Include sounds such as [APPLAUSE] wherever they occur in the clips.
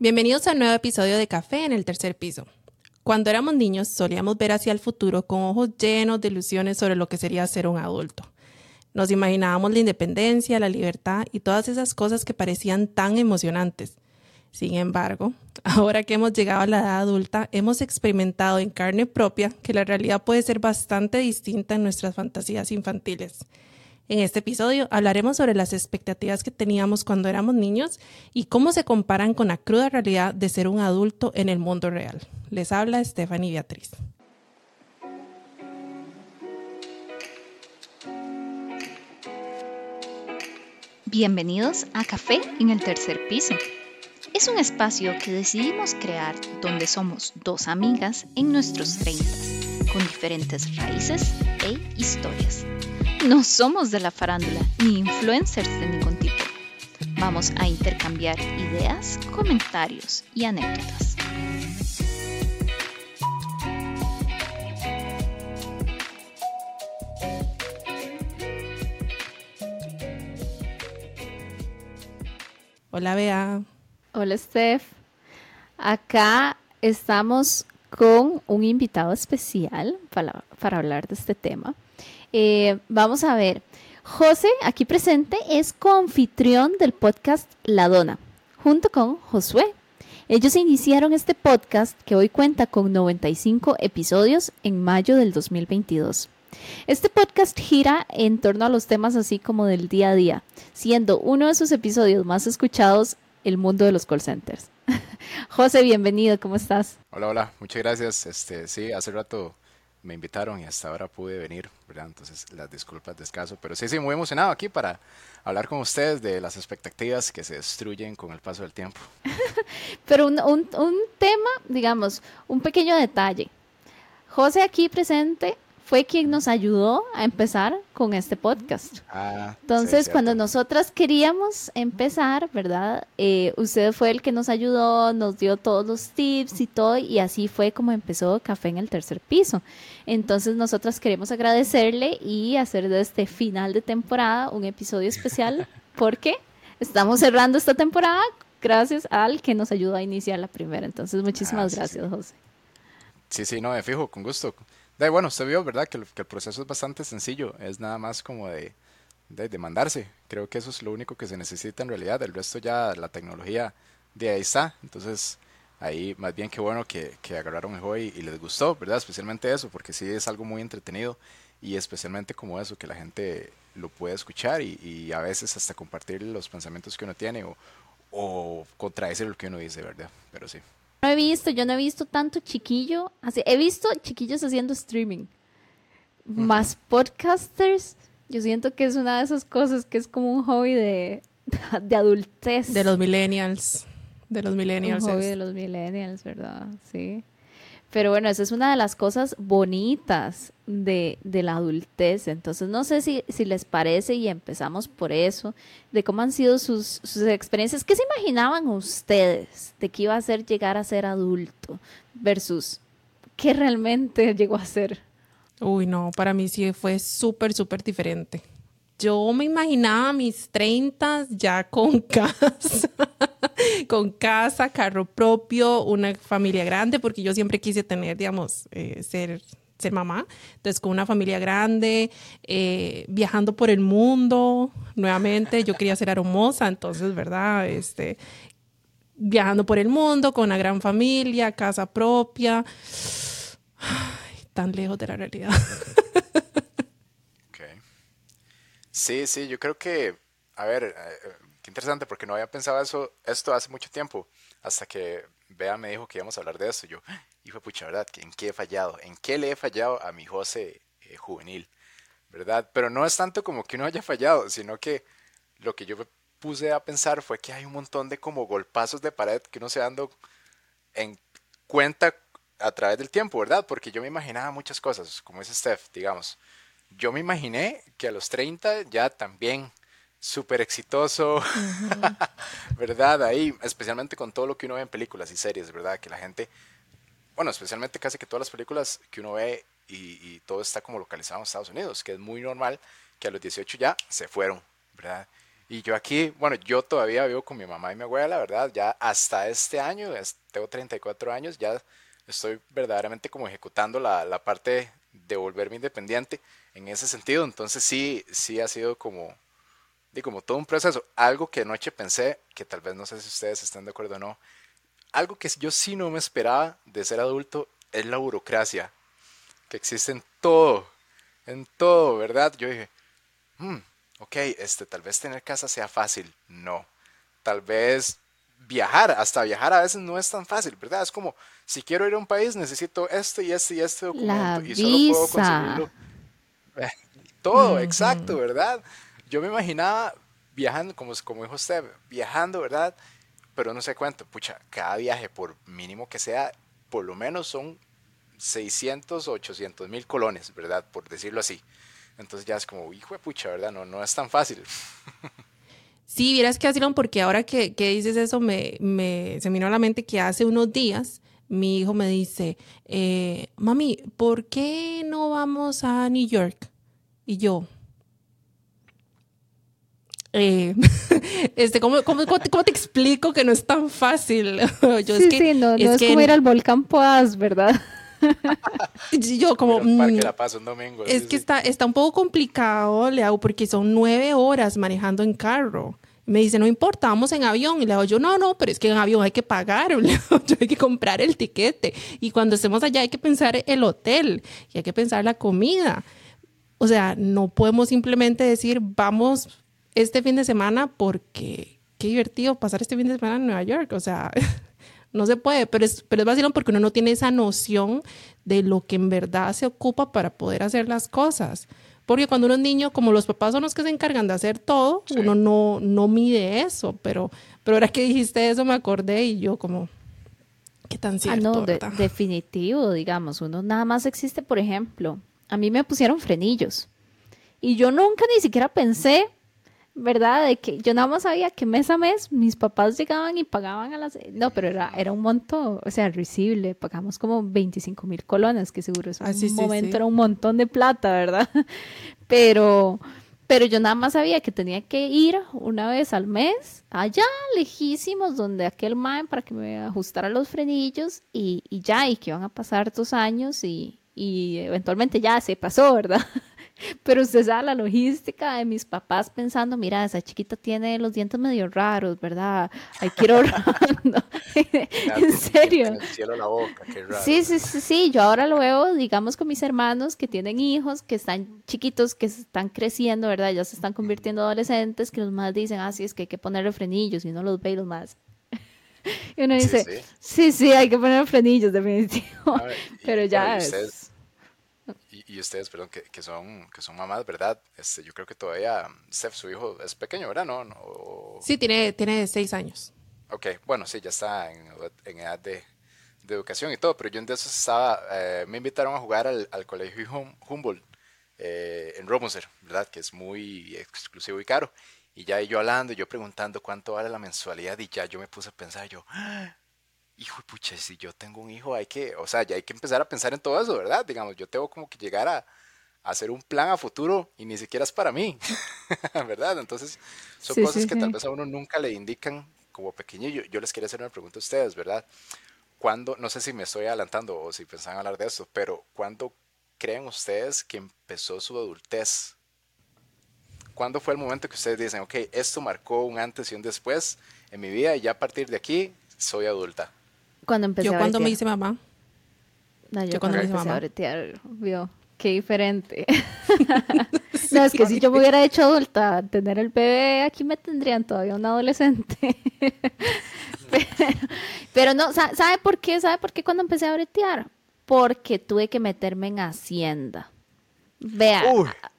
Bienvenidos a un nuevo episodio de Café en el tercer piso. Cuando éramos niños solíamos ver hacia el futuro con ojos llenos de ilusiones sobre lo que sería ser un adulto. Nos imaginábamos la independencia, la libertad y todas esas cosas que parecían tan emocionantes. Sin embargo, [LAUGHS] ahora que hemos llegado a la edad adulta, hemos experimentado en carne propia que la realidad puede ser bastante distinta en nuestras fantasías infantiles. En este episodio hablaremos sobre las expectativas que teníamos cuando éramos niños y cómo se comparan con la cruda realidad de ser un adulto en el mundo real. Les habla Stephanie Beatriz. Bienvenidos a Café en el tercer piso. Es un espacio que decidimos crear donde somos dos amigas en nuestros 30, con diferentes raíces e historias. No somos de la farándula ni influencers de ningún tipo. Vamos a intercambiar ideas, comentarios y anécdotas. Hola, Bea. Hola, Steph. Acá estamos con un invitado especial para, para hablar de este tema. Eh, vamos a ver. José, aquí presente, es coanfitrión del podcast La Dona, junto con Josué. Ellos iniciaron este podcast que hoy cuenta con 95 episodios en mayo del 2022. Este podcast gira en torno a los temas así como del día a día, siendo uno de sus episodios más escuchados el mundo de los call centers. [LAUGHS] José, bienvenido, ¿cómo estás? Hola, hola, muchas gracias. Este, sí, hace rato me invitaron y hasta ahora pude venir, ¿verdad? Entonces las disculpas de escaso, pero sí, sí, muy emocionado aquí para hablar con ustedes de las expectativas que se destruyen con el paso del tiempo. [LAUGHS] pero un, un, un tema, digamos, un pequeño detalle. José aquí presente fue quien nos ayudó a empezar con este podcast. Ah, Entonces, cuando nosotras queríamos empezar, ¿verdad? Eh, usted fue el que nos ayudó, nos dio todos los tips y todo, y así fue como empezó Café en el tercer piso. Entonces, nosotras queremos agradecerle y hacer de este final de temporada un episodio especial, [LAUGHS] porque estamos cerrando esta temporada gracias al que nos ayudó a iniciar la primera. Entonces, muchísimas ah, gracias, José. Sí, sí, no, me fijo, con gusto bueno, usted vio, ¿verdad? Que el, proceso es bastante sencillo. Es nada más como de, de, mandarse. Creo que eso es lo único que se necesita en realidad. El resto ya, la tecnología de ahí está. Entonces, ahí más bien que bueno que, que agarraron el juego y, les gustó, ¿verdad? Especialmente eso, porque sí es algo muy entretenido y especialmente como eso, que la gente lo puede escuchar y, y a veces hasta compartir los pensamientos que uno tiene o, o contradecir lo que uno dice, ¿verdad? Pero sí. No he visto, yo no he visto tanto chiquillo. Así, he visto chiquillos haciendo streaming. Más podcasters. Yo siento que es una de esas cosas que es como un hobby de, de adultez. De los millennials. De los millennials. Un hobby de los millennials, ¿verdad? Sí. Pero bueno, esa es una de las cosas bonitas de, la adultez. Entonces, no sé si, si, les parece y empezamos por eso, de cómo han sido sus, sus experiencias. ¿Qué se imaginaban ustedes de que iba a ser llegar a ser adulto versus qué realmente [LAUGHS] llegó a ser? Uy, no, para mí sí fue súper, súper diferente. Yo me imaginaba mis 30 ya con [LAUGHS] casa, [LAUGHS] con casa, carro propio, una familia grande, porque yo siempre quise tener, digamos, eh, ser, ser mamá. Entonces, con una familia grande, eh, viajando por el mundo, nuevamente, yo quería ser aromosa, entonces, ¿verdad? Este, viajando por el mundo, con una gran familia, casa propia. tan lejos de la realidad. Sí, sí, yo creo que, a ver, eh, qué interesante, porque no había pensado eso, esto hace mucho tiempo, hasta que Bea me dijo que íbamos a hablar de esto. Yo, hijo pucha, ¿verdad? ¿En qué he fallado? ¿En qué le he fallado a mi José eh, juvenil? ¿Verdad? Pero no es tanto como que uno haya fallado, sino que lo que yo me puse a pensar fue que hay un montón de como golpazos de pared que uno se dando en cuenta a través del tiempo, ¿verdad? Porque yo me imaginaba muchas cosas, como es Steph, digamos yo me imaginé que a los 30 ya también súper exitoso, [LAUGHS] ¿verdad? Ahí, especialmente con todo lo que uno ve en películas y series, ¿verdad? Que la gente, bueno, especialmente casi que todas las películas que uno ve y, todo está como localizado en Estados Unidos, que es muy normal que a los 18 ya se fueron, ¿verdad? Y yo aquí, bueno, yo todavía vivo con mi mamá y mi abuela, la verdad, ya hasta este año, tengo 34 años, ya estoy verdaderamente como ejecutando la, la parte de volverme independiente en ese sentido. Entonces sí, sí ha sido como, como todo un proceso. Algo que anoche pensé, que tal vez no sé si ustedes están de acuerdo o no, algo que yo sí no me esperaba de ser adulto es la burocracia, que existe en todo, en todo, ¿verdad? Yo dije, hmm, ok, este, tal vez tener casa sea fácil. No. Tal vez viajar, hasta viajar a veces no es tan fácil, ¿verdad? Es como, si quiero ir a un país, necesito este y este y este documento. y solo puedo conseguirlo. [LAUGHS] Todo, exacto, ¿verdad? Yo me imaginaba viajando, como, como dijo usted, viajando, ¿verdad? Pero no sé cuánto, pucha, cada viaje, por mínimo que sea, por lo menos son 600 o 800 mil colones, ¿verdad? Por decirlo así. Entonces ya es como, hijo de pucha, ¿verdad? No, no es tan fácil. [LAUGHS] Sí, vieras que así porque ahora que, que, dices eso, me, me, se me vino a la mente que hace unos días mi hijo me dice, eh, mami, ¿por qué no vamos a New York? Y yo, eh, [LAUGHS] este, ¿cómo, cómo, cómo, te, explico que no es tan fácil? [LAUGHS] Yo, sí, es que, sí, no, es, no es como ir al volcán Poás, ¿verdad? [LAUGHS] yo como... Mm, la un domingo, es que Está, está un poco complicado, le hago, porque son nueve horas manejando en carro. Me dice, no importa, vamos en avión. Y le hago yo, no, no, pero es que en avión hay que pagar, yo hay que comprar el tiquete. Y cuando estemos allá hay que pensar el hotel y hay que pensar la comida. O sea, no podemos simplemente decir, vamos este fin de semana porque qué divertido pasar este fin de semana en Nueva York. O sea, [LAUGHS] no se puede, pero es, pero es vacilón porque uno no tiene esa noción de lo que en verdad se ocupa para poder hacer las cosas. Porque cuando uno es niño, como los papás son los que se encargan de hacer todo, uno no, no mide eso. Pero, pero ahora que dijiste eso me acordé y yo como, ¿qué tan cierto? Ah, no, definitivo, digamos. Uno nada más existe, por ejemplo, a mí me pusieron frenillos. Y yo nunca ni siquiera pensé ¿verdad? De que yo nada más sabía que mes a mes mis papás llegaban y pagaban a las... No, pero era, era un monto, o sea, risible. Pagamos como 25 mil colones, que seguro es ah, un momento era un montón de plata, ¿verdad? [LAUGHS] Pero, pero yo nada más sabía que tenía que ir una vez al mes, allá lejísimos, donde aquel man para que me ajustara los frenillos y, y ya, y que iban a pasar dos años y, y eventualmente ya se pasó, ¿verdad? [LAUGHS] Pero usted sabe la logística de mis papás pensando, mira, esa chiquita tiene los dientes medio raros, ¿verdad? Hay que ir ahorrando. [LAUGHS] en serio. Sí, sí, sí, sí. Yo ahora lo veo, digamos, con mis hermanos que tienen hijos, que están chiquitos, que están creciendo, ¿verdad? Ya se están convirtiendo en adolescentes, que los más dicen, ah, sí, es que hay que ponerle frenillos y no los ve los más. [LAUGHS] Y uno dice, sí, sí, hay que poner frenillos, definitivo. [LAUGHS] Pero ya es y, ustedes, perdón, que, que, son, que son mamás, ¿verdad? Este, yo creo que todavía Steph, su hijo, es pequeño, ¿verdad? ¿No? no Sí, tiene, tiene seis años. Ok, bueno, sí, ya está en, en edad de, de, educación y todo, pero yo en eso estaba, eh, me invitaron a jugar al, al colegio Humboldt eh, en Romoser, ¿verdad? Que es muy exclusivo y caro. Y ya yo hablando, yo preguntando cuánto vale la mensualidad y ya yo me puse a pensar, yo, hijo, pucha, si yo tengo un hijo, hay que, o sea, ya hay que empezar a pensar en todo eso, ¿verdad? Digamos, yo tengo como que llegar a, hacer un plan a futuro y ni siquiera es para mí, [LAUGHS] ¿verdad? Entonces, son cosas que tal vez a uno nunca le indican como pequeño. Yo, les quería hacer una pregunta a ustedes, ¿verdad? ¿Cuándo, no sé si me estoy adelantando o si pensaban hablar de esto, pero ¿cuándo creen ustedes que empezó su adultez? ¿Cuándo fue el momento que ustedes dicen, ok, esto marcó un antes y un después en mi vida y ya a partir de aquí soy adulta? Cuando empecé yo cuando me hice mamá. yo, cuando, empecé mamá. a bretear, vio, qué diferente. [LAUGHS] no, es que si yo me hubiera hecho adulta, tener el bebé, aquí me tendrían todavía un adolescente. [LAUGHS] pero, no, ¿sabe por qué? ¿Sabe por qué cuando empecé a bretear? Porque tuve que meterme en Hacienda. Vea,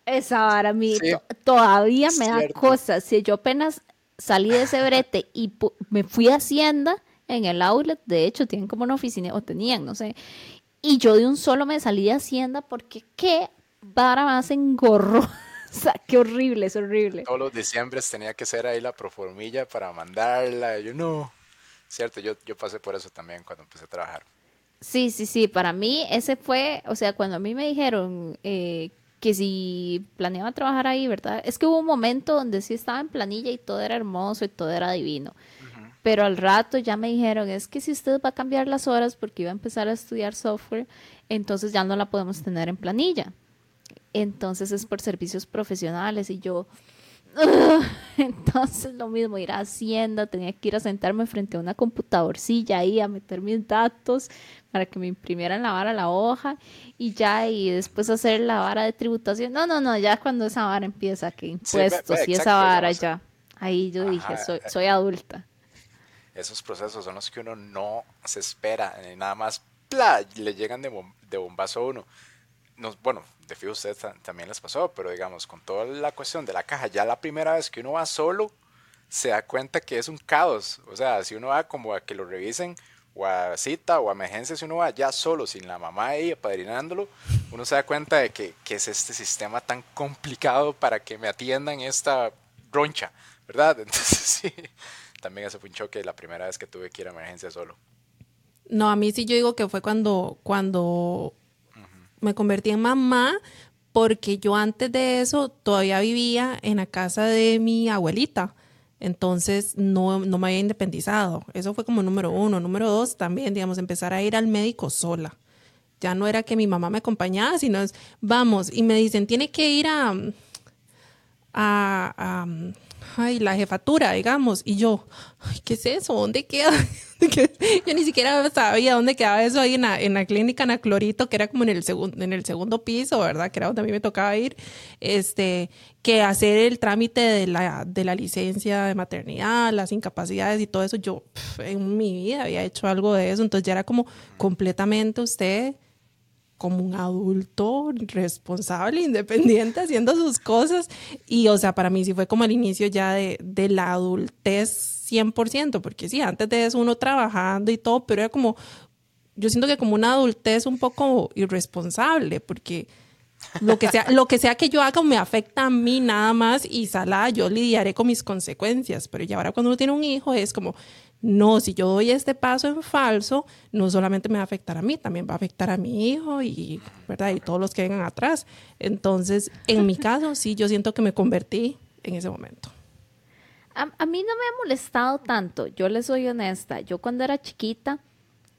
esa vara a mí todavía me da cosas. Si yo apenas salí de ese brete y me fui a Hacienda, en el outlet, de hecho, tienen como una oficina, o tenían, no sé. Y yo de un solo me salí de Hacienda porque qué vara más engorro. [LAUGHS] O sea, qué horrible, es horrible. Todos los diciembres tenía que ser ahí la proformilla para mandarla. Yo no. Cierto, yo, yo pasé por eso también cuando empecé a trabajar. Sí, sí, sí. Para mí ese fue, o sea, cuando a mí me dijeron, eh, que si planeaba trabajar ahí, ¿verdad? Es que hubo un momento donde sí estaba en planilla y todo era hermoso y todo era divino. Pero al rato ya me dijeron, es que si usted va a cambiar las horas porque iba a empezar a estudiar software, entonces ya no la podemos tener en planilla. Entonces es por servicios profesionales y yo, [LAUGHS] entonces lo mismo, ir a Hacienda, tenía que ir a sentarme frente a una computadorcilla ahí a meter mis datos para que me imprimieran la vara la hoja y ya, y después hacer la vara de tributación. No, no, no, ya cuando esa vara empieza, que impuestos y esa vara ya. Ahí yo dije, soy, soy adulta. Esos procesos son los que uno no se espera, nada más ¡pla! le llegan de, de bombazo a uno. bueno, de fijo a ustedes también les pasó, pero digamos, con toda la cuestión de la caja, ya la primera vez que uno va solo, se da cuenta que es un caos. O sea, si uno va como a que lo revisen, o a cita, o a emergencia, si uno va ya solo, sin la mamá ahí apadrinándolo, uno se da cuenta de que, que es este sistema tan complicado para que me atiendan esta roncha, ¿verdad? [LAUGHS] Entonces, sí, también ese fue un choque la primera vez que tuve que ir a emergencia solo. No, a mí sí yo digo que fue cuando, cuando me convertí en mamá, porque yo antes de eso todavía vivía en la casa de mi abuelita. Entonces no, no me había independizado. Eso fue como número uno. Número dos, también, digamos, empezar a ir al médico sola. Ya no era que mi mamá me acompañaba, sino es, vamos, y me dicen, tiene que ir a, a ay, la jefatura, digamos, y yo, ay, ¿qué es eso? ¿Dónde queda? [LAUGHS] yo ni siquiera sabía dónde quedaba eso ahí en la, en la clínica Anaclorito, que era como en el, segundo en el segundo piso, ¿verdad? Que era donde a mí me tocaba ir, este, que hacer el trámite de la, de la licencia de maternidad, las incapacidades y todo eso, yo en mi vida había hecho algo de eso, entonces ya era como completamente usted como un adulto responsable, independiente, haciendo sus cosas. Y, o sea, para mí sí fue como el inicio ya de, la adultez 100%, porque sí, antes de eso uno trabajando y todo, pero era como, yo siento que como una adultez un poco irresponsable, porque lo que sea, lo que, sea que yo haga me afecta a mí nada más y sala, yo lidiaré con mis consecuencias. Pero ya ahora cuando uno tiene un hijo es como, no, si yo doy este paso en falso, no solamente me va a afectar a mí, también va a afectar a mi hijo y, ¿verdad? y todos los que vengan atrás. Entonces, en mi caso, [LAUGHS] sí, yo siento que me convertí en ese momento. A, a mí no me ha molestado tanto, yo les soy honesta. Yo cuando era chiquita,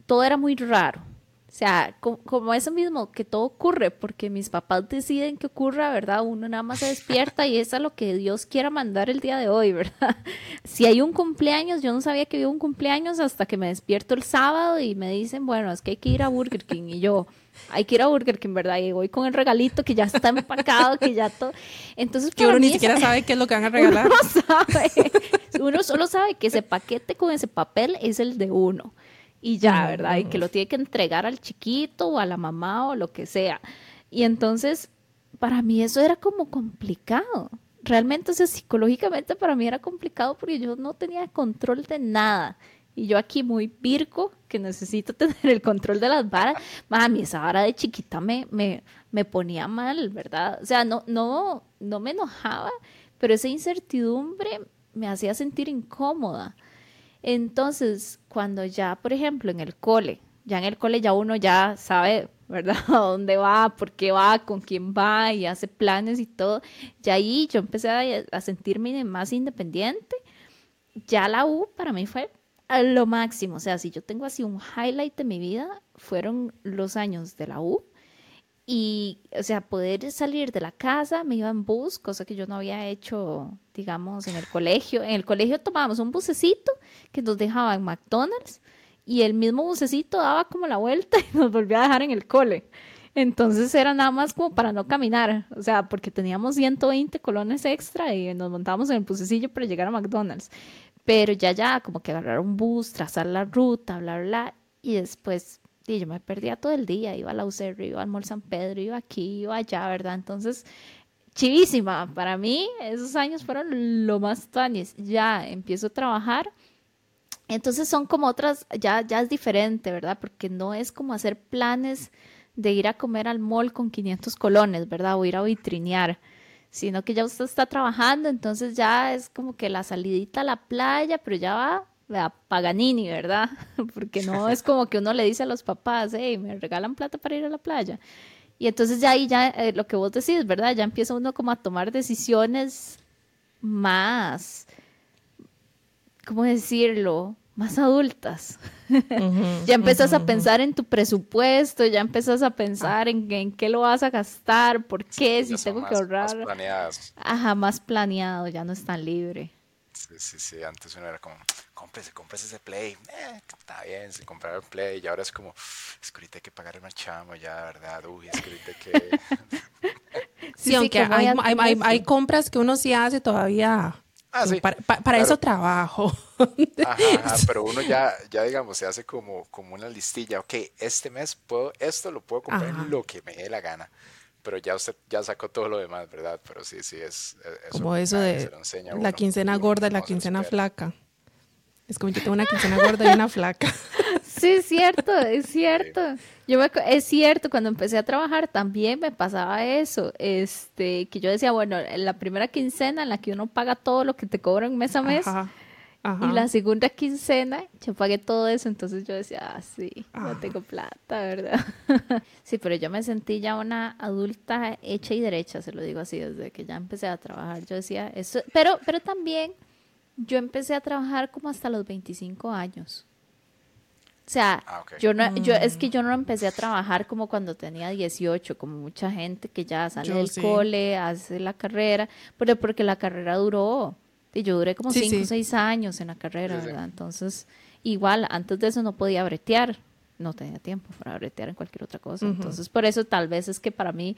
todo era muy raro. O sea, como, eso mismo, que todo ocurre, porque mis papás deciden que ocurra, ¿verdad? Uno nada más se despierta y es a lo que Dios quiera mandar el día de hoy, ¿verdad? [LAUGHS] Si hay un cumpleaños, yo no sabía que había un cumpleaños hasta que me despierto el sábado y me dicen, bueno, es que hay que ir a Burger King. Y yo, hay que ir a Burger King, ¿verdad? Y voy con el regalito que ya está empacado, que ya todo. Entonces, que uno ni siquiera sabe qué es lo que van a [LAUGHS] regalar. Uno sabe. Uno solo sabe que ese paquete con ese papel es el de uno y ya, ¿verdad? Y que lo tiene que entregar al chiquito o a la mamá o lo que sea. Y entonces, para mí eso era como complicado. Realmente, o sea, psicológicamente para mí era complicado porque yo no tenía control de nada. Y yo aquí muy virgo, que necesito [LAUGHS] tener el control de las varas. Mami, esa vara de chiquita me, me, me ponía mal, ¿verdad? O sea, no, no, no me enojaba, pero esa incertidumbre me hacía sentir incómoda. Entonces, cuando ya, por ejemplo, en el cole, ya en el cole ya uno ya sabe, ¿verdad? [LAUGHS] A dónde va, por qué va, con quién va y hace planes y todo. Ya ahí yo empecé a, sentirme más independiente. Ya la U para mí fue lo máximo. O sea, si yo tengo así un highlight de mi vida, fueron los años de la U y, o sea, poder salir de la casa, me iba en bus, cosa que yo no había hecho, digamos, en el colegio. En el colegio tomábamos un bucecito que nos dejaba en McDonald's y el mismo bucecito daba como la vuelta [LAUGHS] y nos volvía a dejar en el cole. Entonces era nada más como para no caminar, o sea, porque teníamos 120 colones extra y nos montábamos en el bucecillo para llegar a McDonald's. Pero ya, ya, como que agarrar un bus, trazar la ruta, bla, bla, y después yo me perdía todo el día, iba a la iba al Mall San Pedro, iba aquí, iba allá, ¿verdad? Entonces, chivísima, para mí esos años fueron lo más tanis. Ya empiezo a trabajar, entonces son como otras, ya, ya es diferente, ¿verdad? Porque no es como hacer planes de ir a comer al mall con 500 colones, ¿verdad? O ir a vitrinear, sino que ya usted está trabajando, entonces ya es como que la salidita a la playa, pero ya va a Paganini, ¿verdad? [LAUGHS] Porque no [LAUGHS] es como que uno le dice a los papás, hey, me regalan plata para ir a la playa. Y entonces ya ahí ya eh, lo que vos decís, ¿verdad? Ya empieza uno como a tomar decisiones más, ¿cómo decirlo? Más adultas. [LAUGHS] ya empezás a pensar en tu presupuesto, ya empezás a pensar en, en, qué lo vas a gastar, por qué, si tengo que ahorrar. Más planeadas. Ajá, más planeado, ya no es tan libre. Sí, sí, sí, antes uno era como, cómprese, cómprese ese Play, eh, está bien, se compraba el Play, y ahora es como, es que ahorita hay que pagar el chamo ya, ¿verdad? Uy, es que ahorita hay que... [LAUGHS] sí, sí, aunque hay, hay, hay, hay, compras que uno sí hace todavía Ah, sí, para, para, para eso trabajo. Ajá, ajá, [LAUGHS] pero uno ya, ya digamos, se hace como, como una listilla. Ok, este mes puedo, esto lo puedo comprar Ajá. en lo que me dé la gana. Pero ya usted ya sacó todo lo demás, ¿verdad? Pero sí, sí, es. es- Como eso de se lo enseña a la uno, quincena uno gorda y la quincena espera. flaca. Es como yo tengo una quincena gorda y una flaca. [LAUGHS] Sí, es cierto, es cierto. Yo me, es cierto, cuando empecé a trabajar también me pasaba eso, este, que yo decía, bueno, en la primera quincena en la que uno paga todo lo que te cobran mes a mes, Ajá. Ajá. y la segunda quincena yo pagué todo eso, entonces yo decía, ah, sí, no Ajá. tengo plata, ¿verdad? [LAUGHS] sí, pero yo me sentí ya una adulta hecha y derecha, se lo digo así, desde que ya empecé a trabajar, yo decía, eso, pero, pero también yo empecé a trabajar como hasta los 25 años. O sea, Ah, yo no, yo, es Mm. que yo no empecé a trabajar como cuando tenía 18, como mucha gente que ya sale Yo del sí. cole, hace la carrera, pero porque la carrera duró. Y yo duré como Sí, 5 o sí. 6 años en la carrera, Sí, sí. ¿verdad? Entonces, igual, antes de eso no podía bretear. No tenía tiempo para bretear en cualquier otra cosa. Entonces, por eso tal vez es que para mí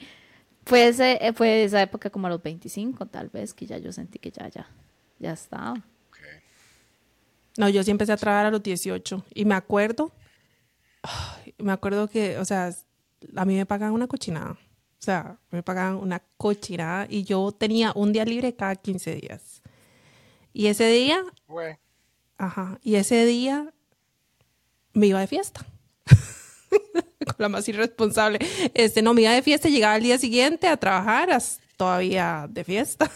fue, ese, eh, fue esa época como a los 25, tal vez, que ya yo sentí que ya, ya, ya estaba. No, yo sí empecé a trabajar a los 18 y me acuerdo, me acuerdo que, o sea, a mí me pagaban una cochinada. O sea, me pagaban una cochinada y yo tenía un día libre cada 15 días. Y ese día, Güey. ajá, y ese día me iba de fiesta. [LAUGHS] Con la más irresponsable. Este, no, me iba de fiesta y llegaba al día siguiente a trabajar as- todavía de fiesta.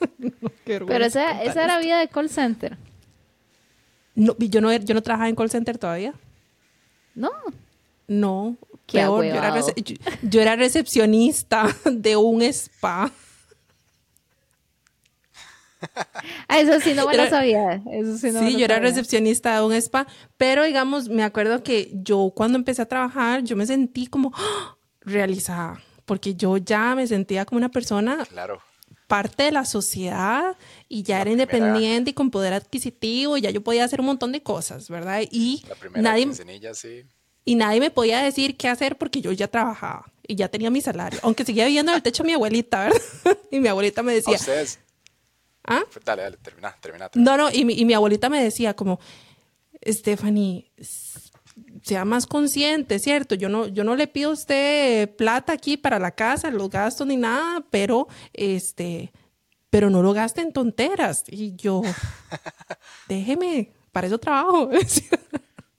[LAUGHS] Qué Pero esa, esa era vida de call center, No, yo no, yo no trabajaba en call center todavía. ¿no? No, Qué peor, yo era, ahuevado. rece- yo, yo era recepcionista [LAUGHS] de un spa. Ah, eso sí no me Era- lo sabía. Eso sí no me sí, yo era recepcionista de un spa, pero digamos, me acuerdo que yo cuando empecé a trabajar, yo me sentí como ¡ah! realizada, porque yo ya me sentía como una persona Claro. parte de la sociedad y ya La era primera- independiente y con poder adquisitivo y ya yo podía hacer un montón de cosas, ¿verdad? Y La primera nadie, quincenilla, sí. y nadie me podía decir qué hacer porque yo ya trabajaba y ya tenía mi salario, aunque seguía viviendo en el techo de mi abuelita, ¿verdad? [LAUGHS] Y mi abuelita me A decía, ustedes. ¿Ah? Dale, dale, termina, termina. termina. No, no, y mi, y mi abuelita me decía como, Stephanie, sea más consciente, ¿cierto? Yo no, yo no le pido a usted plata aquí para la casa, los gastos ni nada, pero este, pero no lo gaste en tonteras. Y yo, [LAUGHS] déjeme, para eso trabajo. [LAUGHS]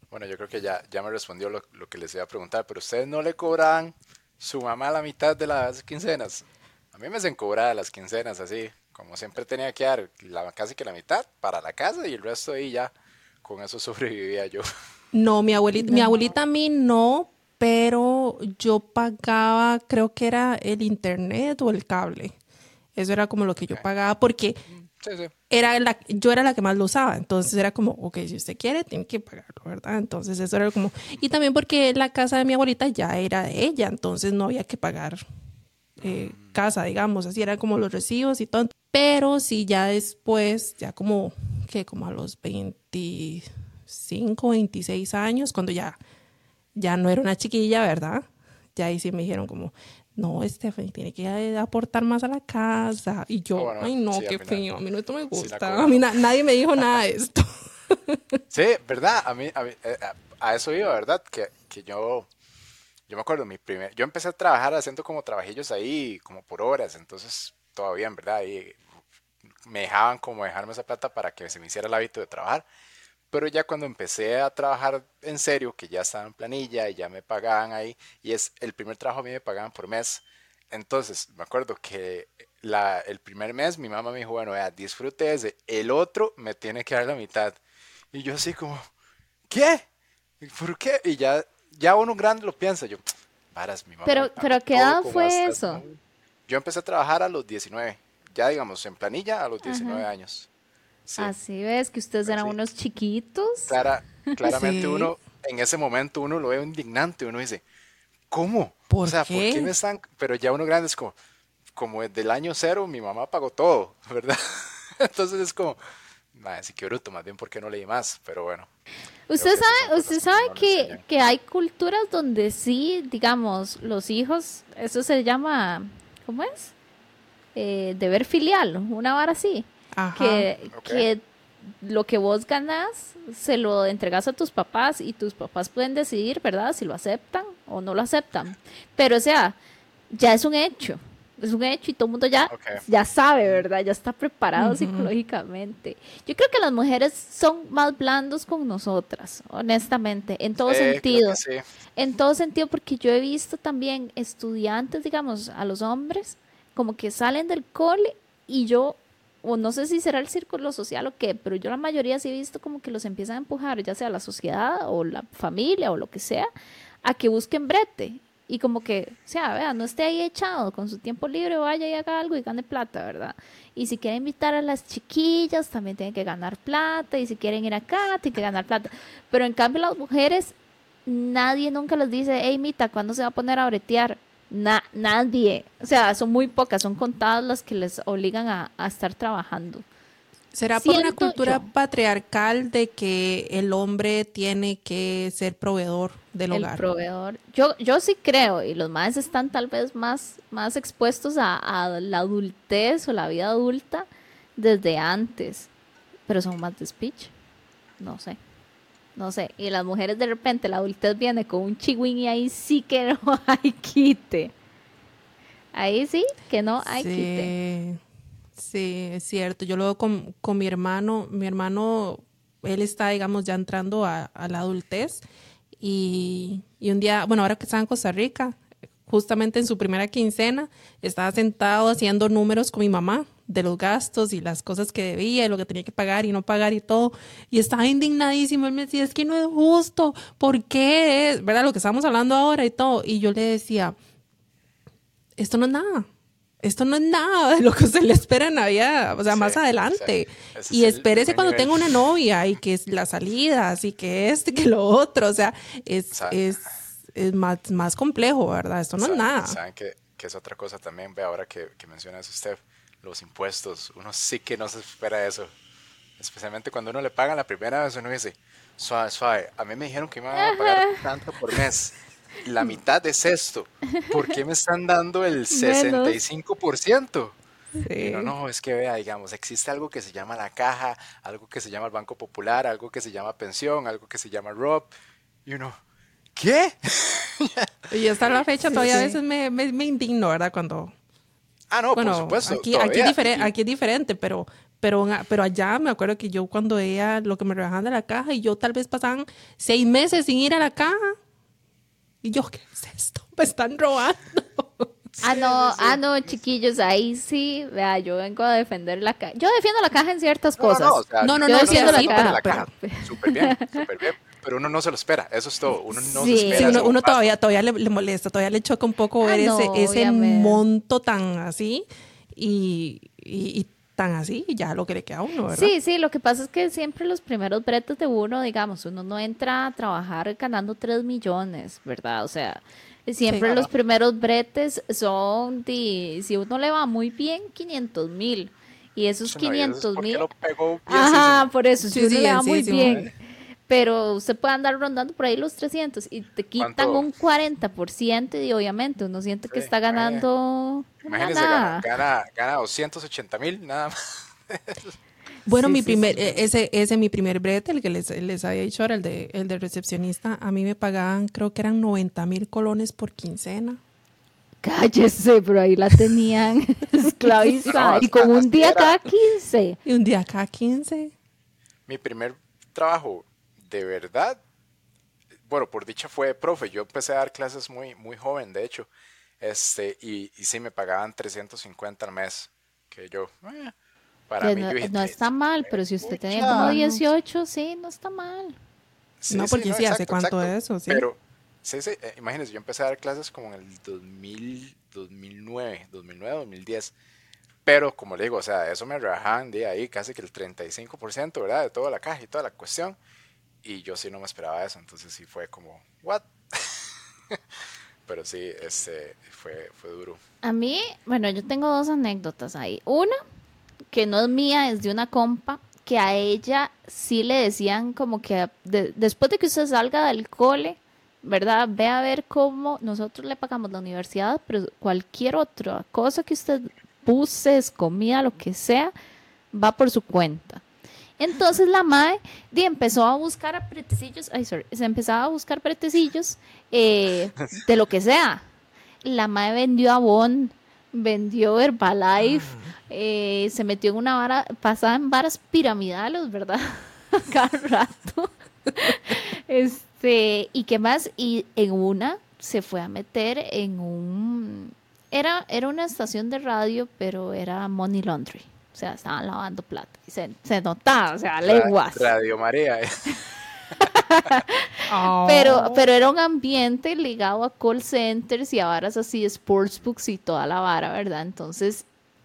Bueno, yo creo que ya, ya me respondió lo, lo que les iba a preguntar, pero ustedes no le cobran su mamá la mitad de las quincenas. A mí me hacen cobrar las quincenas así, como siempre tenía que dar la, casi que la mitad para la casa y el resto ahí ya, con eso [LAUGHS] sobrevivía yo. No, mi abuelita, mi abuelita a mí no, pero yo pagaba, creo que era el internet o el cable. Eso era como lo que yo pagaba porque Sí, sí. era la, yo era la que más lo usaba, entonces era como, ok, si usted quiere, tiene que pagarlo, ¿verdad? Entonces eso era como, y también porque la casa de mi abuelita ya era de ella, entonces no había que pagar eh, casa, digamos, así eran como los recibos y todo, pero sí ya después, ya como, que como a los 25, 26 años, cuando ya, ya no era una chiquilla, ¿verdad? Ya ahí sí me dijeron como, no, Stephanie, tiene que eh, aportar más a la casa. Y yo, Ah, bueno, ay, no, sí, qué feo, a mí no esto me gusta. a mí na- nadie me dijo nada de esto. [LAUGHS] Sí, ¿verdad? A mí, a, mí, eh, a- a eso iba, ¿verdad? Que, que yo, yo me acuerdo, mi primer, yo empecé a trabajar haciendo como trabajillos ahí, como por horas, entonces todavía, en verdad, ahí me dejaban como dejarme esa plata para que se me hiciera el hábito de trabajar. Pero ya cuando empecé a trabajar en serio, que ya estaba en planilla y ya me pagaban ahí, y es el primer trabajo a mí me pagaban por mes. Entonces, me acuerdo que la, el primer mes mi mamá me dijo, bueno, vea, disfrute ese, el otro me tiene que dar la mitad. Y yo así como, ¿qué? ¿Y ¿Por qué? Y ya, ya uno grande lo piensa, yo, varas, mi mamá. Pero- pero ¿a qué todo edad fue eso? Yo empecé a trabajar a los 19, ya digamos, en planilla a los 19 años. Sí, Así ves que ustedes eran unos chiquitos. clara, [LAUGHS] claramente Sí. uno, en ese momento uno lo ve indignante, uno dice, ¿cómo? ¿Por o sea, ¿por qué? qué me están...? Pero ya uno grande es como, como desde el año cero mi mamá pagó todo, [LAUGHS] ¿verdad? Entonces es como, madre, sí que bruto, más bien porque no leí más, pero bueno. Usted sabe, usted que sabe no que, enseñan. que hay culturas donde sí, digamos, los hijos, eso se llama, ¿cómo es? Eh, deber filial, una vara así. Ajá. Que, que lo que vos ganás se lo entregas a tus papás y tus papás pueden decidir, ¿verdad? Si lo aceptan o no lo aceptan. Pero, o sea, ya es un hecho. Es un hecho y todo el mundo ya, ya sabe, ¿verdad? Ya está preparado psicológicamente. Yo creo que las mujeres son más blandos con nosotras, honestamente, en todo que sentido. sí. En todo sentido, porque yo he visto también estudiantes, digamos, a los hombres, como que salen del cole y yo, o no sé si será el círculo social o qué, pero yo la mayoría sí he visto como que los empiezan a empujar, ya sea la sociedad o la familia o lo que sea, a que busquen brete. Y como que, o sea, vea, no esté ahí echado con su tiempo libre, vaya y haga algo y gane plata, ¿verdad? Y si quiere invitar a las chiquillas, también tienen que ganar plata. Y si quieren ir acá, tienen que ganar plata. Pero en cambio las mujeres nadie nunca les dice, hey, Mita, ¿cuándo se va a poner a bretear? Na- nadie. O sea, son muy pocas, son contadas las que les obligan a, a estar trabajando. ¿Será por una cultura yo. patriarcal de que el hombre tiene que ser proveedor del el hogar? proveedor. Yo, yo sí creo, y los más están tal vez más, más expuestos a, a la adultez o la vida adulta desde antes, pero son más de speech. No sé. No sé. Y las mujeres de repente, la adultez viene con un chihuín y ahí sí que [LAUGHS] no hay quite. Ahí sí que no hay quite. sí, sí, es cierto. Yo lo veo con, con mi hermano. Mi hermano, él está, digamos, ya entrando a, a la adultez. Y, y un día, bueno, ahora que estaba en Costa Rica, justamente en su primera quincena, estaba sentado haciendo números con mi mamá de los gastos y las cosas que debía y lo que tenía que pagar y no pagar y todo. Y estaba indignadísimo. Él me decía, es que no es justo. ¿Por qué? es? ¿Verdad? Lo que estamos hablando ahora y todo. Y yo le decía, esto no es nada. Esto no es nada de lo que se le espera en Navidad, o sea, Sí, más adelante. es Y espérese cuando tenga una novia y que es las salidas y que este, que lo otro. O sea, es, es, es más, más complejo, ¿verdad? Esto no es nada. Saben que, que es otra cosa también, ve ahora que, que menciona eso usted, los impuestos, uno sí que no se espera eso. Especialmente cuando uno le pagan la primera vez, uno dice, suave, suave, a mí me dijeron que me iban a pagar tanto por mes. La mitad es esto. ¿Por qué me están dando el [LAUGHS] 65%? Y Sí. no, no, es que vea, digamos, existe algo que se llama la caja, algo que se llama el Banco Popular, algo que se llama pensión, algo que se llama ROB. Y uno, ¿qué? [LAUGHS] Y hasta la fecha todavía a sí. veces me, me, me indigno, ¿verdad? Cuando, Ah, no, bueno, por supuesto. aquí, aquí, es diferente, Y- aquí es diferente, pero, pero, pero allá me acuerdo que yo cuando ella, lo que me rebajaban de la caja, y yo tal vez pasaban seis meses sin ir a la caja. Y yo, ¿qué es esto? Me están robando. [LAUGHS] Ah, no, ah, no, chiquillos, ahí sí, vea, yo vengo a defender la caja. Yo defiendo la caja en ciertas No, cosas. no, o sea, No, no, Yo no, sí, defiendo la sí, caja, pero, la caja. Súper bien, súper bien. Pero uno no se lo espera, eso es todo. Uno no Sí. se espera. Sí, uno, uno todavía, todavía le, le molesta, todavía le choca un poco Ah, ver no, ese, ese monto tan así y, y- y tan así, y ya lo que le queda a uno, ¿verdad? Sí, sí, lo que pasa es que siempre los primeros bretes de uno, digamos, uno no entra a trabajar ganando 3 millones, ¿verdad? O sea, siempre Sí. los primeros bretes son, de, si uno le va muy bien, 500 mil. Y esos Sí, no, y eso es 500 porque mil... lo pegó Ajá, por eso, si Sí, uno sí, le va muy bien. Pero usted puede andar rondando por ahí los 300 y te quitan ¿Cuánto? un 40% y obviamente uno siente que está ganando nada. gana, gana, gana 280 mil, nada más. Bueno, Sí, mi sí, primer, sí. eh, ese, ese mi primer brete, el que les, les había dicho ahora, el de, el de recepcionista, a mí me pagaban, creo que eran 90 mil colones por quincena. Cállese, pero ahí la tenían [LAUGHS] [LAUGHS] esclavizada. No, y con un día era. cada 15. Y un día cada 15. Mi primer trabajo de verdad, bueno, por dicha fue profe. Yo empecé a dar clases muy, muy joven, de hecho. Este, y, y sí me pagaban 350 al mes. Que yo, eh, para mí, no, yo dije, no está mal, pero si usted tenía como 18, sí, no está mal. Sí, No, sí, porque sí, ¿hace exacto, cuánto exacto. eso? Sí. Pero, Sí, sí, eh, imagínense, yo empecé a dar clases como en el 2000, 2009, 2009, 2010. Pero, como le digo, o sea, eso me rebajaban de ahí casi que el 35%, ¿verdad? De toda la caja y toda la cuestión. Y yo sí no me esperaba eso, entonces sí fue como, ¿what? [LAUGHS] Pero sí, este, fue, fue duro. A mí, bueno, yo tengo dos anécdotas ahí. Una, que no es mía, es de una compa, que a ella sí le decían como que después de que usted salga del cole, ¿verdad? Ve a ver cómo nosotros le pagamos la universidad, pero cualquier otra cosa que usted buses, comida, lo que sea, va por su cuenta. Entonces la madre empezó a buscar pretecillos, ay, sorry, se empezaba a buscar pretecillos eh, de lo que sea. La madre vendió Avon, vendió Herbalife, ah. eh, se metió en una vara, pasaba en varas piramidales, ¿verdad? [LAUGHS] Cada rato. este, y qué más, y en una se fue a meter en un era, era una estación de radio, pero era money laundry. O sea, estaban lavando plata. Y se, notaba, o sea, lenguas. Radio María. [LAUGHS] pero, oh. pero era un ambiente ligado a call centers y a varas así, sportsbooks y toda la vara, ¿verdad? Entonces,